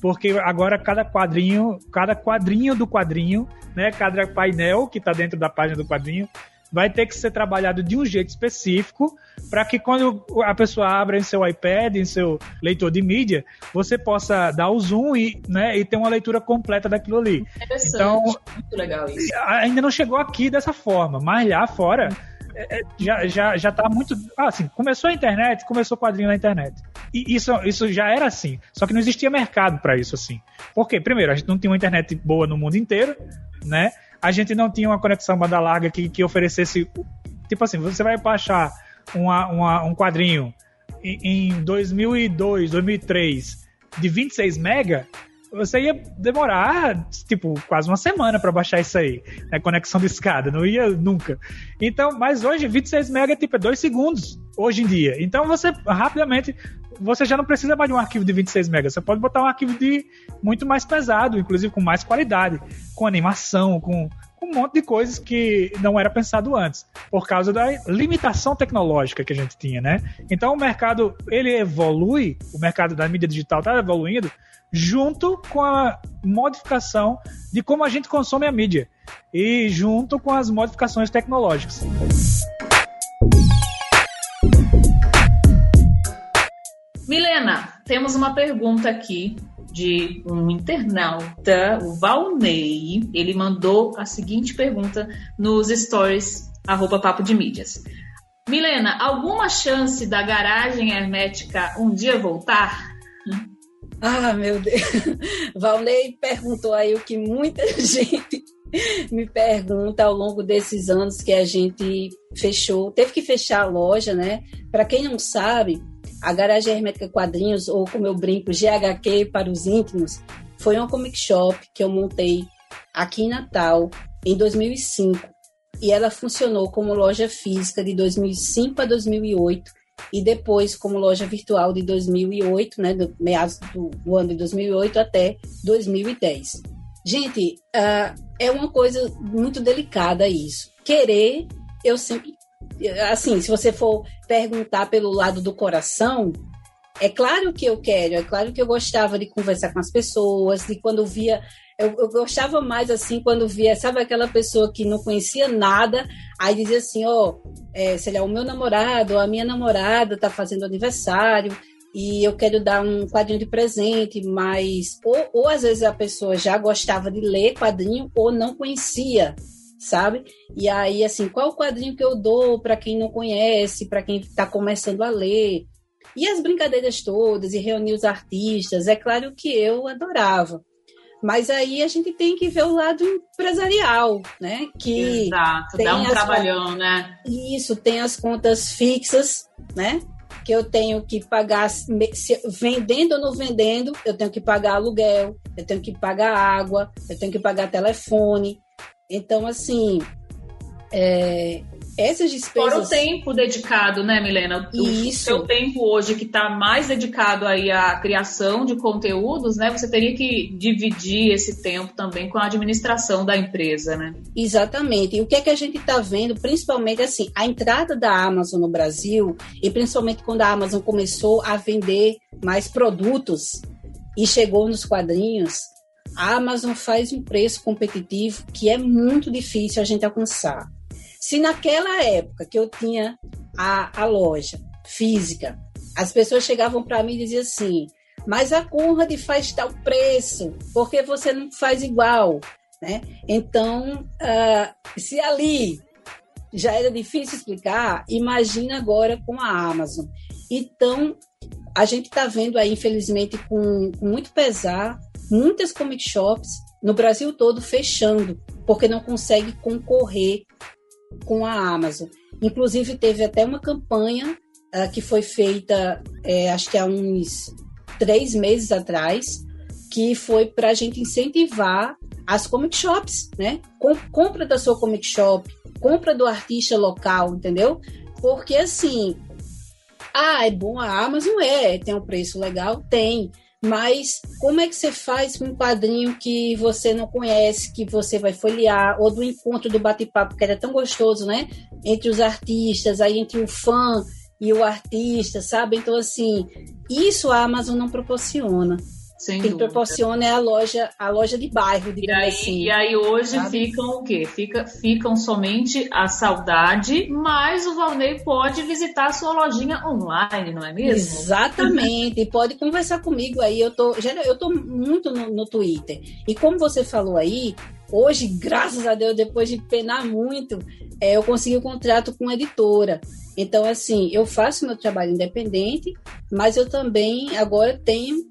porque agora cada quadrinho, cada quadrinho do quadrinho, né, cada painel que está dentro da página do quadrinho, vai ter que ser trabalhado de um jeito específico para que quando a pessoa abra em seu iPad, em seu leitor de mídia, você possa dar o zoom e, né, e ter uma leitura completa daquilo ali. Então, muito legal isso. Ainda não chegou aqui dessa forma, mas lá fora é, é, já, já, já tá muito. Ah, assim, começou a internet, começou o quadrinho na internet. E isso, isso já era assim. Só que não existia mercado para isso assim. Por quê? Primeiro, a gente não tinha uma internet boa no mundo inteiro, né? A gente não tinha uma conexão banda larga que, que oferecesse. Tipo assim, você vai baixar uma, uma, um quadrinho em, em 2002, 2003 de 26 mega, você ia demorar, tipo, quase uma semana para baixar isso aí, né? Conexão de escada, não ia nunca. Então, mas hoje, 26 MB, tipo, é 2 segundos, hoje em dia. Então, você, rapidamente, você já não precisa mais de um arquivo de 26 MB, você pode botar um arquivo de muito mais pesado, inclusive com mais qualidade, com animação, com um monte de coisas que não era pensado antes, por causa da limitação tecnológica que a gente tinha, né? Então o mercado, ele evolui, o mercado da mídia digital está evoluindo, junto com a modificação de como a gente consome a mídia e junto com as modificações tecnológicas. Milena, temos uma pergunta aqui de um internauta, o Valnei. Ele mandou a seguinte pergunta nos stories, arroba papo de mídias. Milena, alguma chance da garagem hermética um dia voltar? Ah, meu Deus. Valnei perguntou aí o que muita gente me pergunta ao longo desses anos que a gente fechou, teve que fechar a loja, né? Para quem não sabe, a Garagem Hermética Quadrinhos, ou como eu brinco, GHQ para os íntimos, foi uma comic shop que eu montei aqui em Natal em 2005 e ela funcionou como loja física de 2005 a 2008 e depois como loja virtual de 2008, né, do meados do, do ano de 2008 até 2010. Gente, uh, é uma coisa muito delicada isso. Querer, eu sempre, assim, se você for perguntar pelo lado do coração, é claro que eu quero, é claro que eu gostava de conversar com as pessoas, de quando via eu, eu, gostava mais assim quando via, sabe aquela pessoa que não conhecia nada, aí dizia assim, ó, oh, é, sei lá, o meu namorado, a minha namorada tá fazendo aniversário e eu quero dar um quadrinho de presente, mas ou, ou às vezes a pessoa já gostava de ler quadrinho ou não conhecia, sabe? E aí assim, qual o quadrinho que eu dou para quem não conhece, para quem está começando a ler? E as brincadeiras todas e reunir os artistas, é claro que eu adorava. Mas aí a gente tem que ver o lado empresarial, né? Que Exato, dá um trabalhão, né? Isso, tem as contas fixas, né? Que eu tenho que pagar, vendendo ou não vendendo, eu tenho que pagar aluguel, eu tenho que pagar água, eu tenho que pagar telefone. Então, assim, é, essas despesas. Fora o tempo dedicado, né, Milena? O Isso. seu tempo hoje que está mais dedicado aí à criação de conteúdos, né? Você teria que dividir esse tempo também com a administração da empresa, né? Exatamente. E o que é que a gente está vendo, principalmente assim, a entrada da Amazon no Brasil, e principalmente quando a Amazon começou a vender mais produtos e chegou nos quadrinhos, a Amazon faz um preço competitivo que é muito difícil a gente alcançar. Se naquela época que eu tinha a, a loja física, as pessoas chegavam para mim e diziam assim: mas a Conrad faz tal preço, porque você não faz igual? Né? Então, uh, se ali já era difícil explicar, imagina agora com a Amazon. Então, a gente está vendo aí, infelizmente, com, com muito pesar, muitas comic shops no Brasil todo fechando, porque não consegue concorrer com a Amazon. Inclusive, teve até uma campanha uh, que foi feita, é, acho que há uns três meses atrás, que foi para a gente incentivar as comic shops, né? Com, compra da sua comic shop, compra do artista local, entendeu? Porque assim, ah, é bom a Amazon? É, tem um preço legal? Tem. Mas como é que você faz com um quadrinho que você não conhece, que você vai folhear, ou do encontro do bate-papo, que era tão gostoso, né? Entre os artistas, aí entre o fã e o artista, sabe? Então, assim, isso a Amazon não proporciona. Sem Quem dúvida. proporciona é a loja, a loja de bairro, digamos e aí, assim. E aí hoje sabe? ficam o quê? Fica, ficam somente a saudade, mas o Valnei pode visitar a sua lojinha online, não é mesmo? Exatamente, e pode conversar comigo aí. Eu tô, eu tô muito no, no Twitter. E como você falou aí, hoje, graças a Deus, depois de penar muito, é, eu consegui um contrato com uma editora. Então, assim, eu faço meu trabalho independente, mas eu também agora tenho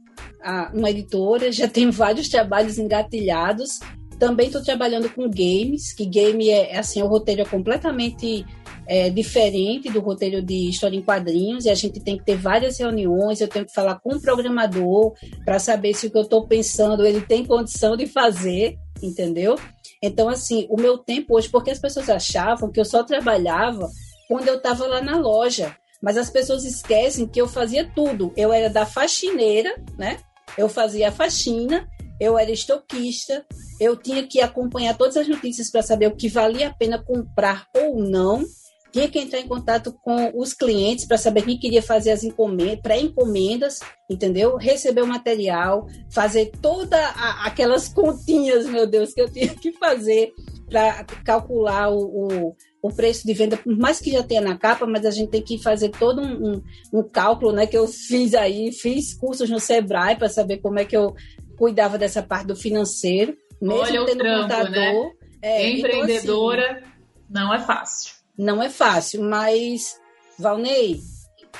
uma editora, já tenho vários trabalhos engatilhados. Também estou trabalhando com games, que game é assim, o roteiro é completamente é, diferente do roteiro de história em quadrinhos, e a gente tem que ter várias reuniões, eu tenho que falar com o programador para saber se o que eu estou pensando ele tem condição de fazer, entendeu? Então, assim, o meu tempo hoje, porque as pessoas achavam que eu só trabalhava quando eu estava lá na loja, mas as pessoas esquecem que eu fazia tudo. Eu era da faxineira, né? Eu fazia faxina, eu era estoquista, eu tinha que acompanhar todas as notícias para saber o que valia a pena comprar ou não. Tinha que entrar em contato com os clientes para saber quem queria fazer as encomendas, pré-encomendas, entendeu? Receber o material, fazer todas aquelas continhas, meu Deus, que eu tinha que fazer para calcular o, o, o preço de venda, por mais que já tenha na capa, mas a gente tem que fazer todo um, um, um cálculo, né? Que eu fiz aí, fiz cursos no Sebrae para saber como é que eu cuidava dessa parte do financeiro. Mesmo Olha tendo trampo, contador, né? É, Empreendedora então, assim, não é fácil. Não é fácil, mas Valnei,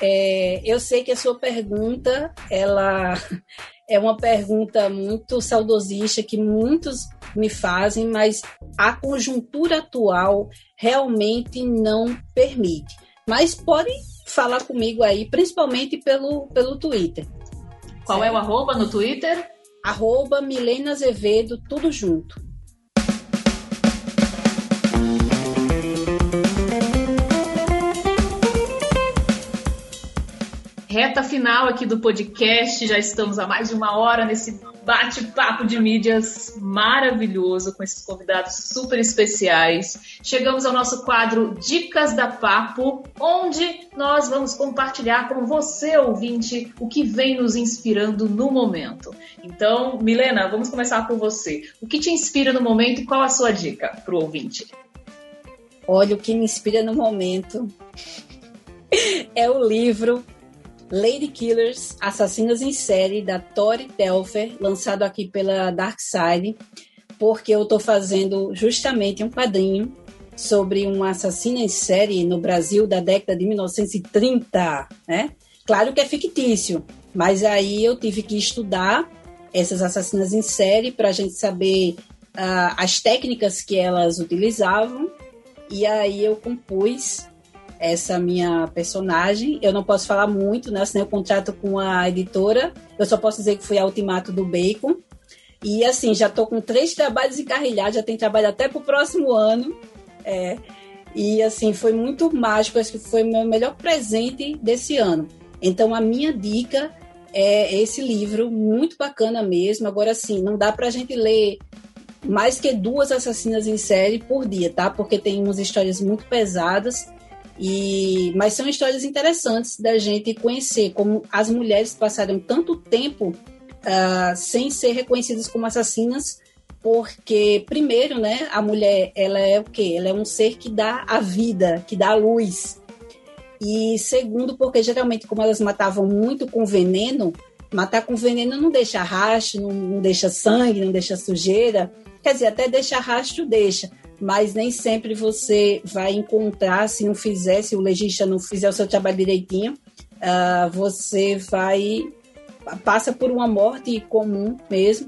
é, eu sei que a sua pergunta ela é uma pergunta muito saudosista que muitos me fazem, mas a conjuntura atual realmente não permite. Mas pode falar comigo aí, principalmente pelo, pelo Twitter. Qual certo? é o arroba no Twitter? Arroba Milena Azevedo, tudo junto. Reta final aqui do podcast, já estamos há mais de uma hora nesse bate-papo de mídias maravilhoso com esses convidados super especiais. Chegamos ao nosso quadro Dicas da Papo, onde nós vamos compartilhar com você, ouvinte, o que vem nos inspirando no momento. Então, Milena, vamos começar com você. O que te inspira no momento e qual a sua dica para o ouvinte? Olha, o que me inspira no momento é o livro Lady Killers, Assassinas em Série, da Tori Telfer, lançado aqui pela Dark Side, porque eu estou fazendo justamente um quadrinho sobre uma assassina em série no Brasil da década de 1930, né? Claro que é fictício, mas aí eu tive que estudar essas assassinas em série para a gente saber uh, as técnicas que elas utilizavam. E aí eu compus essa minha personagem. Eu não posso falar muito, né? Assinei o contrato com a editora. Eu só posso dizer que foi a Ultimato do Bacon. E assim, já estou com três trabalhos encarrilhados, já tem trabalho até para o próximo ano. É, e assim, foi muito mágico, acho que foi o meu melhor presente desse ano. Então, a minha dica é esse livro, muito bacana mesmo. Agora, sim, não dá para a gente ler mais que duas assassinas em série por dia, tá? Porque tem umas histórias muito pesadas e, mas são histórias interessantes da gente conhecer como as mulheres passaram tanto tempo uh, sem ser reconhecidas como assassinas, porque primeiro, né, a mulher ela é o quê? Ela é um ser que dá a vida, que dá a luz. E segundo, porque geralmente como elas matavam muito com veneno, matar com veneno não deixa rastro, não, não deixa sangue, não deixa sujeira. Quer dizer, até deixa rastro, deixa mas nem sempre você vai encontrar, se não fizer, se o legista não fizer o seu trabalho direitinho, uh, você vai passa por uma morte comum mesmo.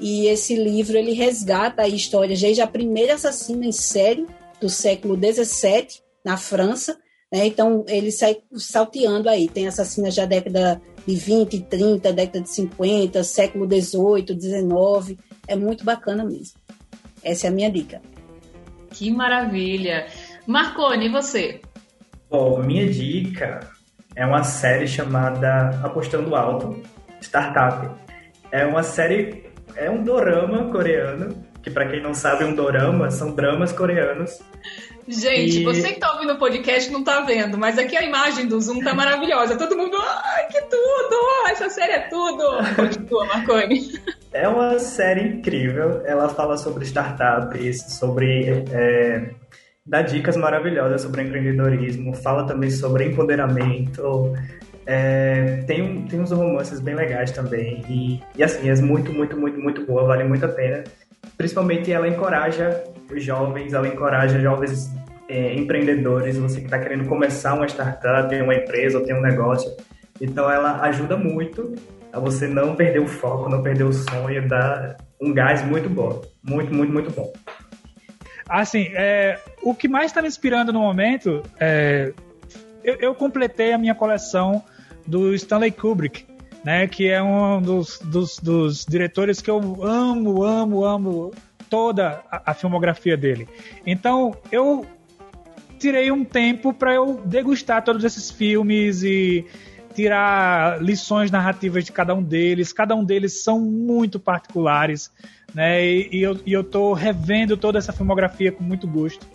E esse livro ele resgata a história desde a primeira assassina em série do século 17 na França. Né? Então ele sai salteando aí. Tem assassinas da década de 20, 30, década de 50, século 18, 19. É muito bacana mesmo. Essa é a minha dica. Que maravilha! Marconi, e você? Bom, minha dica é uma série chamada Apostando Alto, Startup. É uma série, é um dorama coreano, que para quem não sabe, um dorama são dramas coreanos. Gente, e... você que tá ouvindo o podcast não tá vendo, mas aqui a imagem do Zoom tá maravilhosa. Todo mundo, ai, que tudo! Essa série é tudo! Continua, Marconi. É uma série incrível. Ela fala sobre startups, sobre. É, dá dicas maravilhosas sobre empreendedorismo, fala também sobre empoderamento. É, tem, tem uns romances bem legais também. E, e assim, é muito, muito, muito, muito boa, vale muito a pena. Principalmente ela encoraja os jovens, ela encoraja jovens é, empreendedores, você que está querendo começar uma startup, uma empresa ou tem um negócio. Então ela ajuda muito a você não perder o foco, não perder o sonho, dá um gás muito bom. Muito, muito, muito bom. Assim, é, o que mais está me inspirando no momento é. Eu, eu, completei a minha coleção do Stanley Kubrick, né? Que é um dos, dos, dos diretores que eu amo, amo, amo toda a, a filmografia dele. Então, eu tirei um tempo para eu degustar todos esses filmes e tirar lições narrativas de cada um deles. Cada um deles são muito particulares, né? E, e eu, e eu tô revendo toda essa filmografia com muito gosto.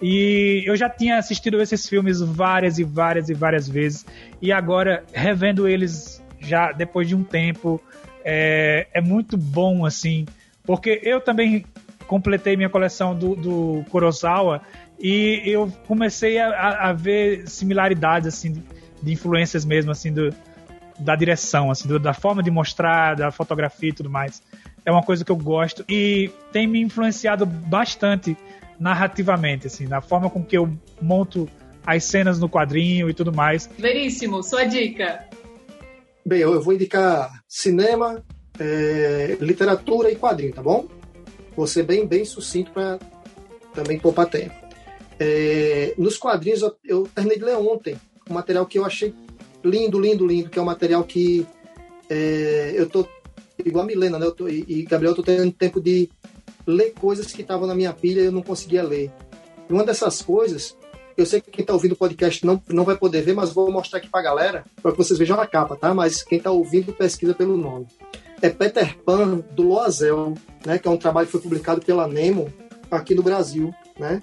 E eu já tinha assistido esses filmes várias e várias e várias vezes. E agora, revendo eles já depois de um tempo, é, é muito bom, assim. Porque eu também completei minha coleção do, do Kurosawa E eu comecei a, a ver similaridades, assim, de influências mesmo, assim, do, da direção, assim, do, da forma de mostrar, da fotografia e tudo mais. É uma coisa que eu gosto e tem me influenciado bastante narrativamente, assim, na forma com que eu monto as cenas no quadrinho e tudo mais. Veríssimo, sua dica. Bem, eu vou indicar cinema, é, literatura e quadrinho, tá bom? Vou ser bem, bem sucinto para também poupar tempo. É, nos quadrinhos, eu, eu terminei de ler ontem um material que eu achei lindo, lindo, lindo, que é um material que é, eu tô igual a Milena, né? Tô, e, e Gabriel, eu tô tendo tempo de ler coisas que estavam na minha pilha e eu não conseguia ler. E uma dessas coisas, eu sei que quem está ouvindo o podcast não, não vai poder ver, mas vou mostrar aqui para a galera, para que vocês vejam a capa, tá? Mas quem está ouvindo, pesquisa pelo nome. É Peter Pan, do Loazel, né? Que é um trabalho que foi publicado pela Nemo aqui no Brasil, né?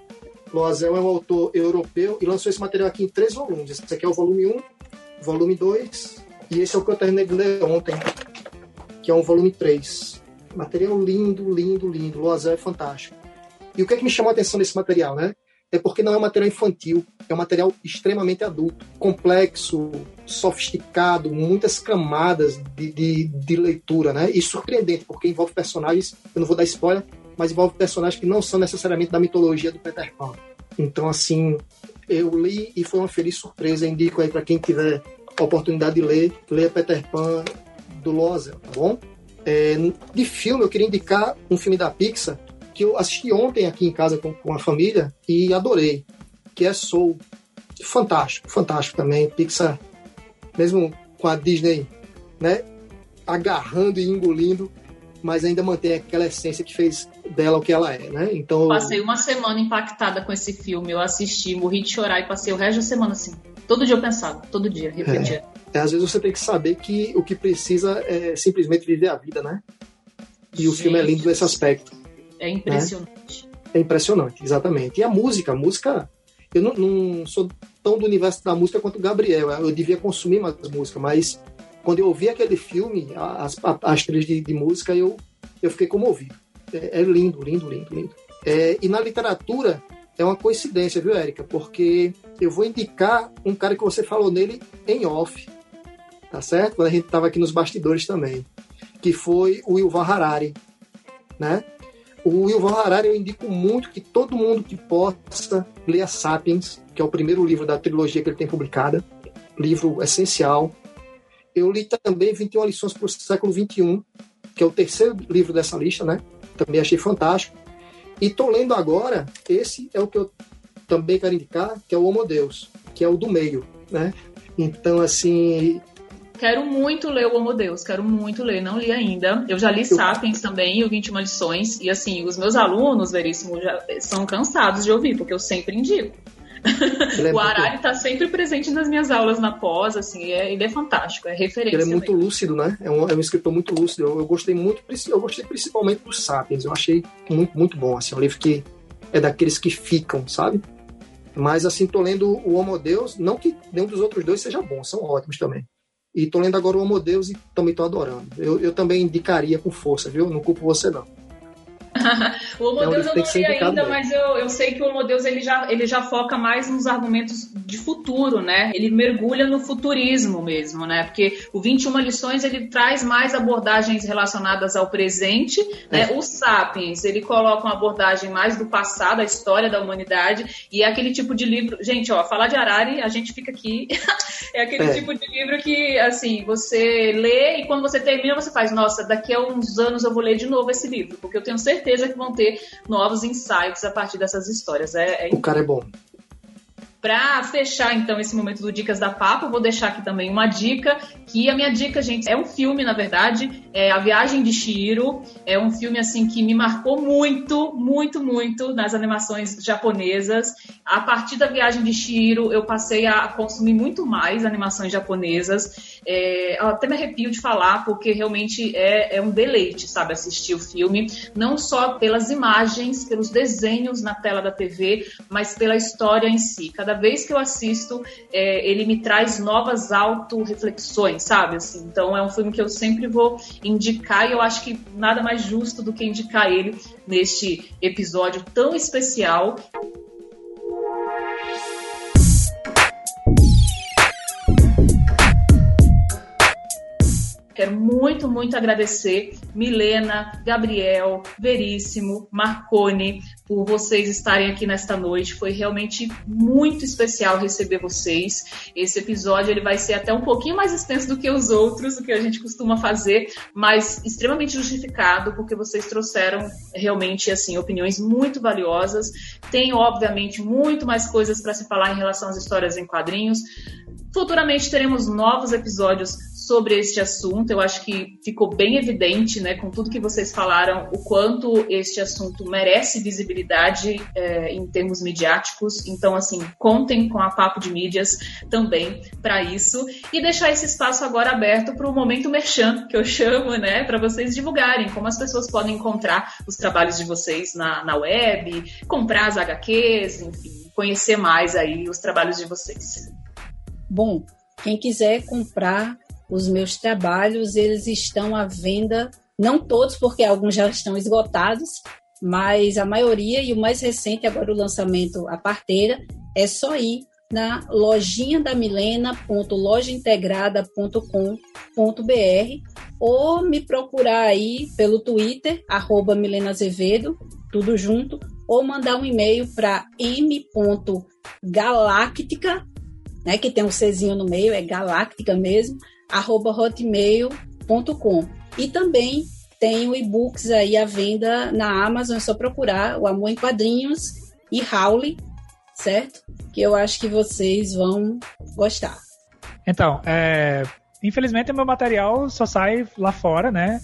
Loazel é um autor europeu e lançou esse material aqui em três volumes. Esse aqui é o volume 1, volume 2 e esse é o que eu terminei de ler ontem, que é um volume 3. Material lindo, lindo, lindo. Loazel é fantástico. E o que é que me chamou a atenção nesse material, né? É porque não é um material infantil, é um material extremamente adulto, complexo, sofisticado, muitas camadas de, de, de leitura, né? E surpreendente, porque envolve personagens, eu não vou dar spoiler, mas envolve personagens que não são necessariamente da mitologia do Peter Pan. Então, assim, eu li e foi uma feliz surpresa. Indico aí para quem tiver oportunidade de ler, leia Peter Pan do Lozel, tá bom? É, de filme, eu queria indicar um filme da Pixar que eu assisti ontem aqui em casa com, com a família e adorei, que é Soul. Fantástico, fantástico também. Pixar, mesmo com a Disney, né, agarrando e engolindo, mas ainda mantém aquela essência que fez dela o que ela é, né? Então passei uma semana impactada com esse filme. Eu assisti, morri de chorar e passei o resto da semana assim. Todo dia eu pensava, todo dia. É, é, às vezes você tem que saber que o que precisa é simplesmente viver a vida, né? E Gente, o filme é lindo nesse aspecto. É impressionante. Né? É impressionante, exatamente. E a música, a música, eu não, não, sou tão do universo da música quanto o Gabriel. Eu devia consumir mais música, mas quando eu ouvi aquele filme, as, as trilhas de, de música, eu, eu fiquei comovido. É, é lindo, lindo, lindo, lindo. É, e na literatura, é uma coincidência, viu, Érica? Porque eu vou indicar um cara que você falou nele em off, tá certo? Quando a gente estava aqui nos bastidores também, que foi o Yuval Harari, né? O Yuval Harari eu indico muito que todo mundo que possa ler Sapiens, que é o primeiro livro da trilogia que ele tem publicada, livro essencial. Eu li também 21 lições para o século 21, que é o terceiro livro dessa lista, né? Também achei fantástico. E estou lendo agora, esse é o que eu também quero indicar, que é o Homo Deus, que é o do meio, né? Então, assim, Quero muito ler o Homo Deus, quero muito ler, não li ainda. Eu já li Sapiens também, o 21 lições, e assim, os meus alunos, Veríssimo, já são cansados de ouvir, porque eu sempre indico. É o Arari está sempre presente nas minhas aulas na pós, assim, é, ele é fantástico, é referência. Ele é muito mesmo. lúcido, né? É um, é um escritor muito lúcido. Eu, eu, gostei muito, eu gostei principalmente dos Sapiens. Eu achei muito, muito bom. Assim, é um livro que é daqueles que ficam, sabe? Mas assim, tô lendo o Homo Deus, não que nenhum dos outros dois seja bom, são ótimos também. E tô lendo agora o Homo Deus e também tô adorando. Eu, eu também indicaria com força, viu? Não culpo você, não. o Homo Deus eu não li ainda, mas eu, eu sei que o Homo Deus ele já, ele já foca mais nos argumentos de futuro, né? Ele mergulha no futurismo mesmo, né? Porque o 21 lições ele traz mais abordagens relacionadas ao presente, né? É. O Sapiens, ele coloca uma abordagem mais do passado, a história da humanidade, e é aquele tipo de livro, gente, ó, falar de Arari, a gente fica aqui, é aquele é. tipo de livro que, assim, você lê e quando você termina você faz, nossa, daqui a uns anos eu vou ler de novo esse livro, porque eu tenho certeza certeza que vão ter novos insights a partir dessas histórias. É, é... O cara é bom. Para fechar, então, esse momento do Dicas da Papo, vou deixar aqui também uma dica, que a minha dica, gente, é um filme, na verdade, é A Viagem de Shiro. É um filme, assim, que me marcou muito, muito, muito nas animações japonesas. A partir da Viagem de Shiro, eu passei a consumir muito mais animações japonesas. É, eu até me arrepio de falar, porque realmente é, é um deleite, sabe, assistir o filme. Não só pelas imagens, pelos desenhos na tela da TV, mas pela história em si. Cada cada vez que eu assisto, é, ele me traz novas auto-reflexões, sabe? Assim, então é um filme que eu sempre vou indicar e eu acho que nada mais justo do que indicar ele neste episódio tão especial. Quero muito, muito agradecer Milena, Gabriel, Veríssimo, Marcone por vocês estarem aqui nesta noite. Foi realmente muito especial receber vocês. Esse episódio ele vai ser até um pouquinho mais extenso do que os outros, do que a gente costuma fazer, mas extremamente justificado, porque vocês trouxeram realmente assim opiniões muito valiosas. Tem obviamente muito mais coisas para se falar em relação às histórias em quadrinhos. Futuramente teremos novos episódios sobre este assunto. Eu acho que ficou bem evidente, né, com tudo que vocês falaram, o quanto este assunto merece visibilidade é, em termos midiáticos. Então, assim, contem com a Papo de Mídias também para isso e deixar esse espaço agora aberto para o momento merchan, que eu chamo, né, para vocês divulgarem como as pessoas podem encontrar os trabalhos de vocês na, na web, comprar as HQs, enfim, conhecer mais aí os trabalhos de vocês. Bom, quem quiser comprar os meus trabalhos, eles estão à venda, não todos, porque alguns já estão esgotados, mas a maioria e o mais recente, agora o lançamento, a parteira, é só ir na lojinha da milena.lojaintegrada.com.br ou me procurar aí pelo Twitter, arroba Milena Azevedo, tudo junto, ou mandar um e-mail para m.galáctica, né, que tem um Czinho no meio, é galáctica mesmo, arroba hotmail.com. E também tenho e-books aí à venda na Amazon, é só procurar o Amor em Quadrinhos e Howley, certo? Que eu acho que vocês vão gostar. Então, é, infelizmente meu material só sai lá fora, né?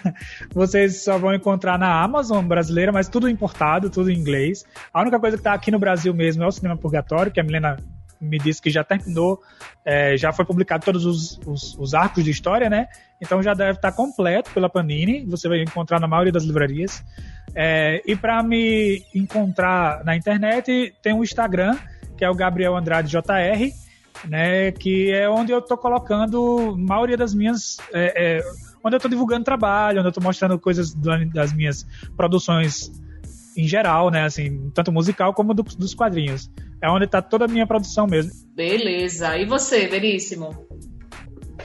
Vocês só vão encontrar na Amazon brasileira, mas tudo importado, tudo em inglês. A única coisa que está aqui no Brasil mesmo é o Cinema Purgatório, que a Milena me disse que já terminou, é, já foi publicado todos os, os, os, arcos de história, né? Então já deve estar completo pela Panini, você vai encontrar na maioria das livrarias. É, e para me encontrar na internet, tem um Instagram, que é o Gabriel Andrade JR, né? Que é onde eu estou colocando a maioria das minhas. É, é onde eu estou divulgando trabalho, onde eu estou mostrando coisas das minhas produções em geral, né? Assim, tanto musical como do, dos quadrinhos. É onde está toda a minha produção mesmo. Beleza. E você, Veríssimo?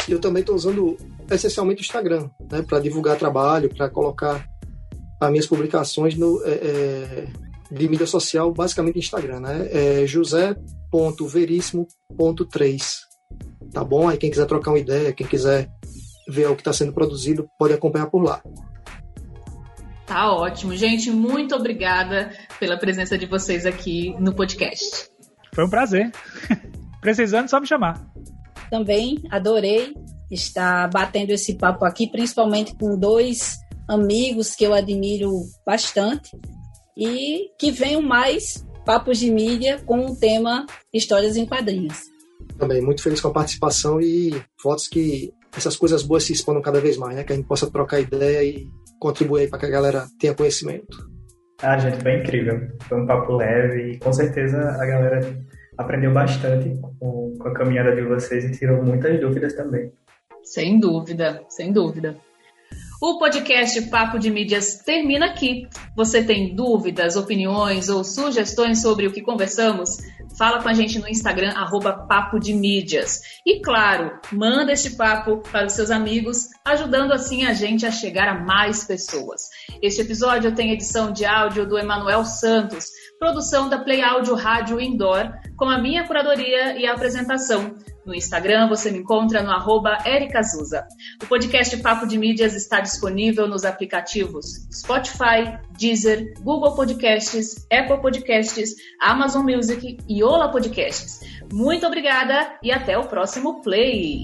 Eu também estou usando essencialmente o Instagram, né? Para divulgar trabalho, para colocar as minhas publicações no, é, é, de mídia social, basicamente Instagram, né? É josé.veríssimo.3. Tá bom? Aí quem quiser trocar uma ideia, quem quiser ver o que está sendo produzido, pode acompanhar por lá. Tá ótimo. Gente, muito obrigada pela presença de vocês aqui no podcast. Foi um prazer. Precisando, só me chamar. Também adorei estar batendo esse papo aqui, principalmente com dois amigos que eu admiro bastante e que venham mais papos de mídia com o tema Histórias em Quadrinhos. Também muito feliz com a participação e votos que essas coisas boas se expandam cada vez mais, né? Que a gente possa trocar ideia e contribuir para que a galera tenha conhecimento. Ah, gente, foi incrível. Foi um papo leve e com certeza a galera aprendeu bastante com, com a caminhada de vocês e tirou muitas dúvidas também. Sem dúvida, sem dúvida. O podcast Papo de Mídias termina aqui. Você tem dúvidas, opiniões ou sugestões sobre o que conversamos? Fala com a gente no Instagram, arroba Papo de Mídias. E claro, manda este papo para os seus amigos, ajudando assim a gente a chegar a mais pessoas. Este episódio tem edição de áudio do Emanuel Santos, produção da Play Áudio Rádio Indoor, com a minha curadoria e a apresentação. No Instagram você me encontra no arroba ericazuza. O podcast Papo de Mídias está disponível nos aplicativos Spotify, Deezer, Google Podcasts, Apple Podcasts, Amazon Music e Ola Podcasts. Muito obrigada e até o próximo Play!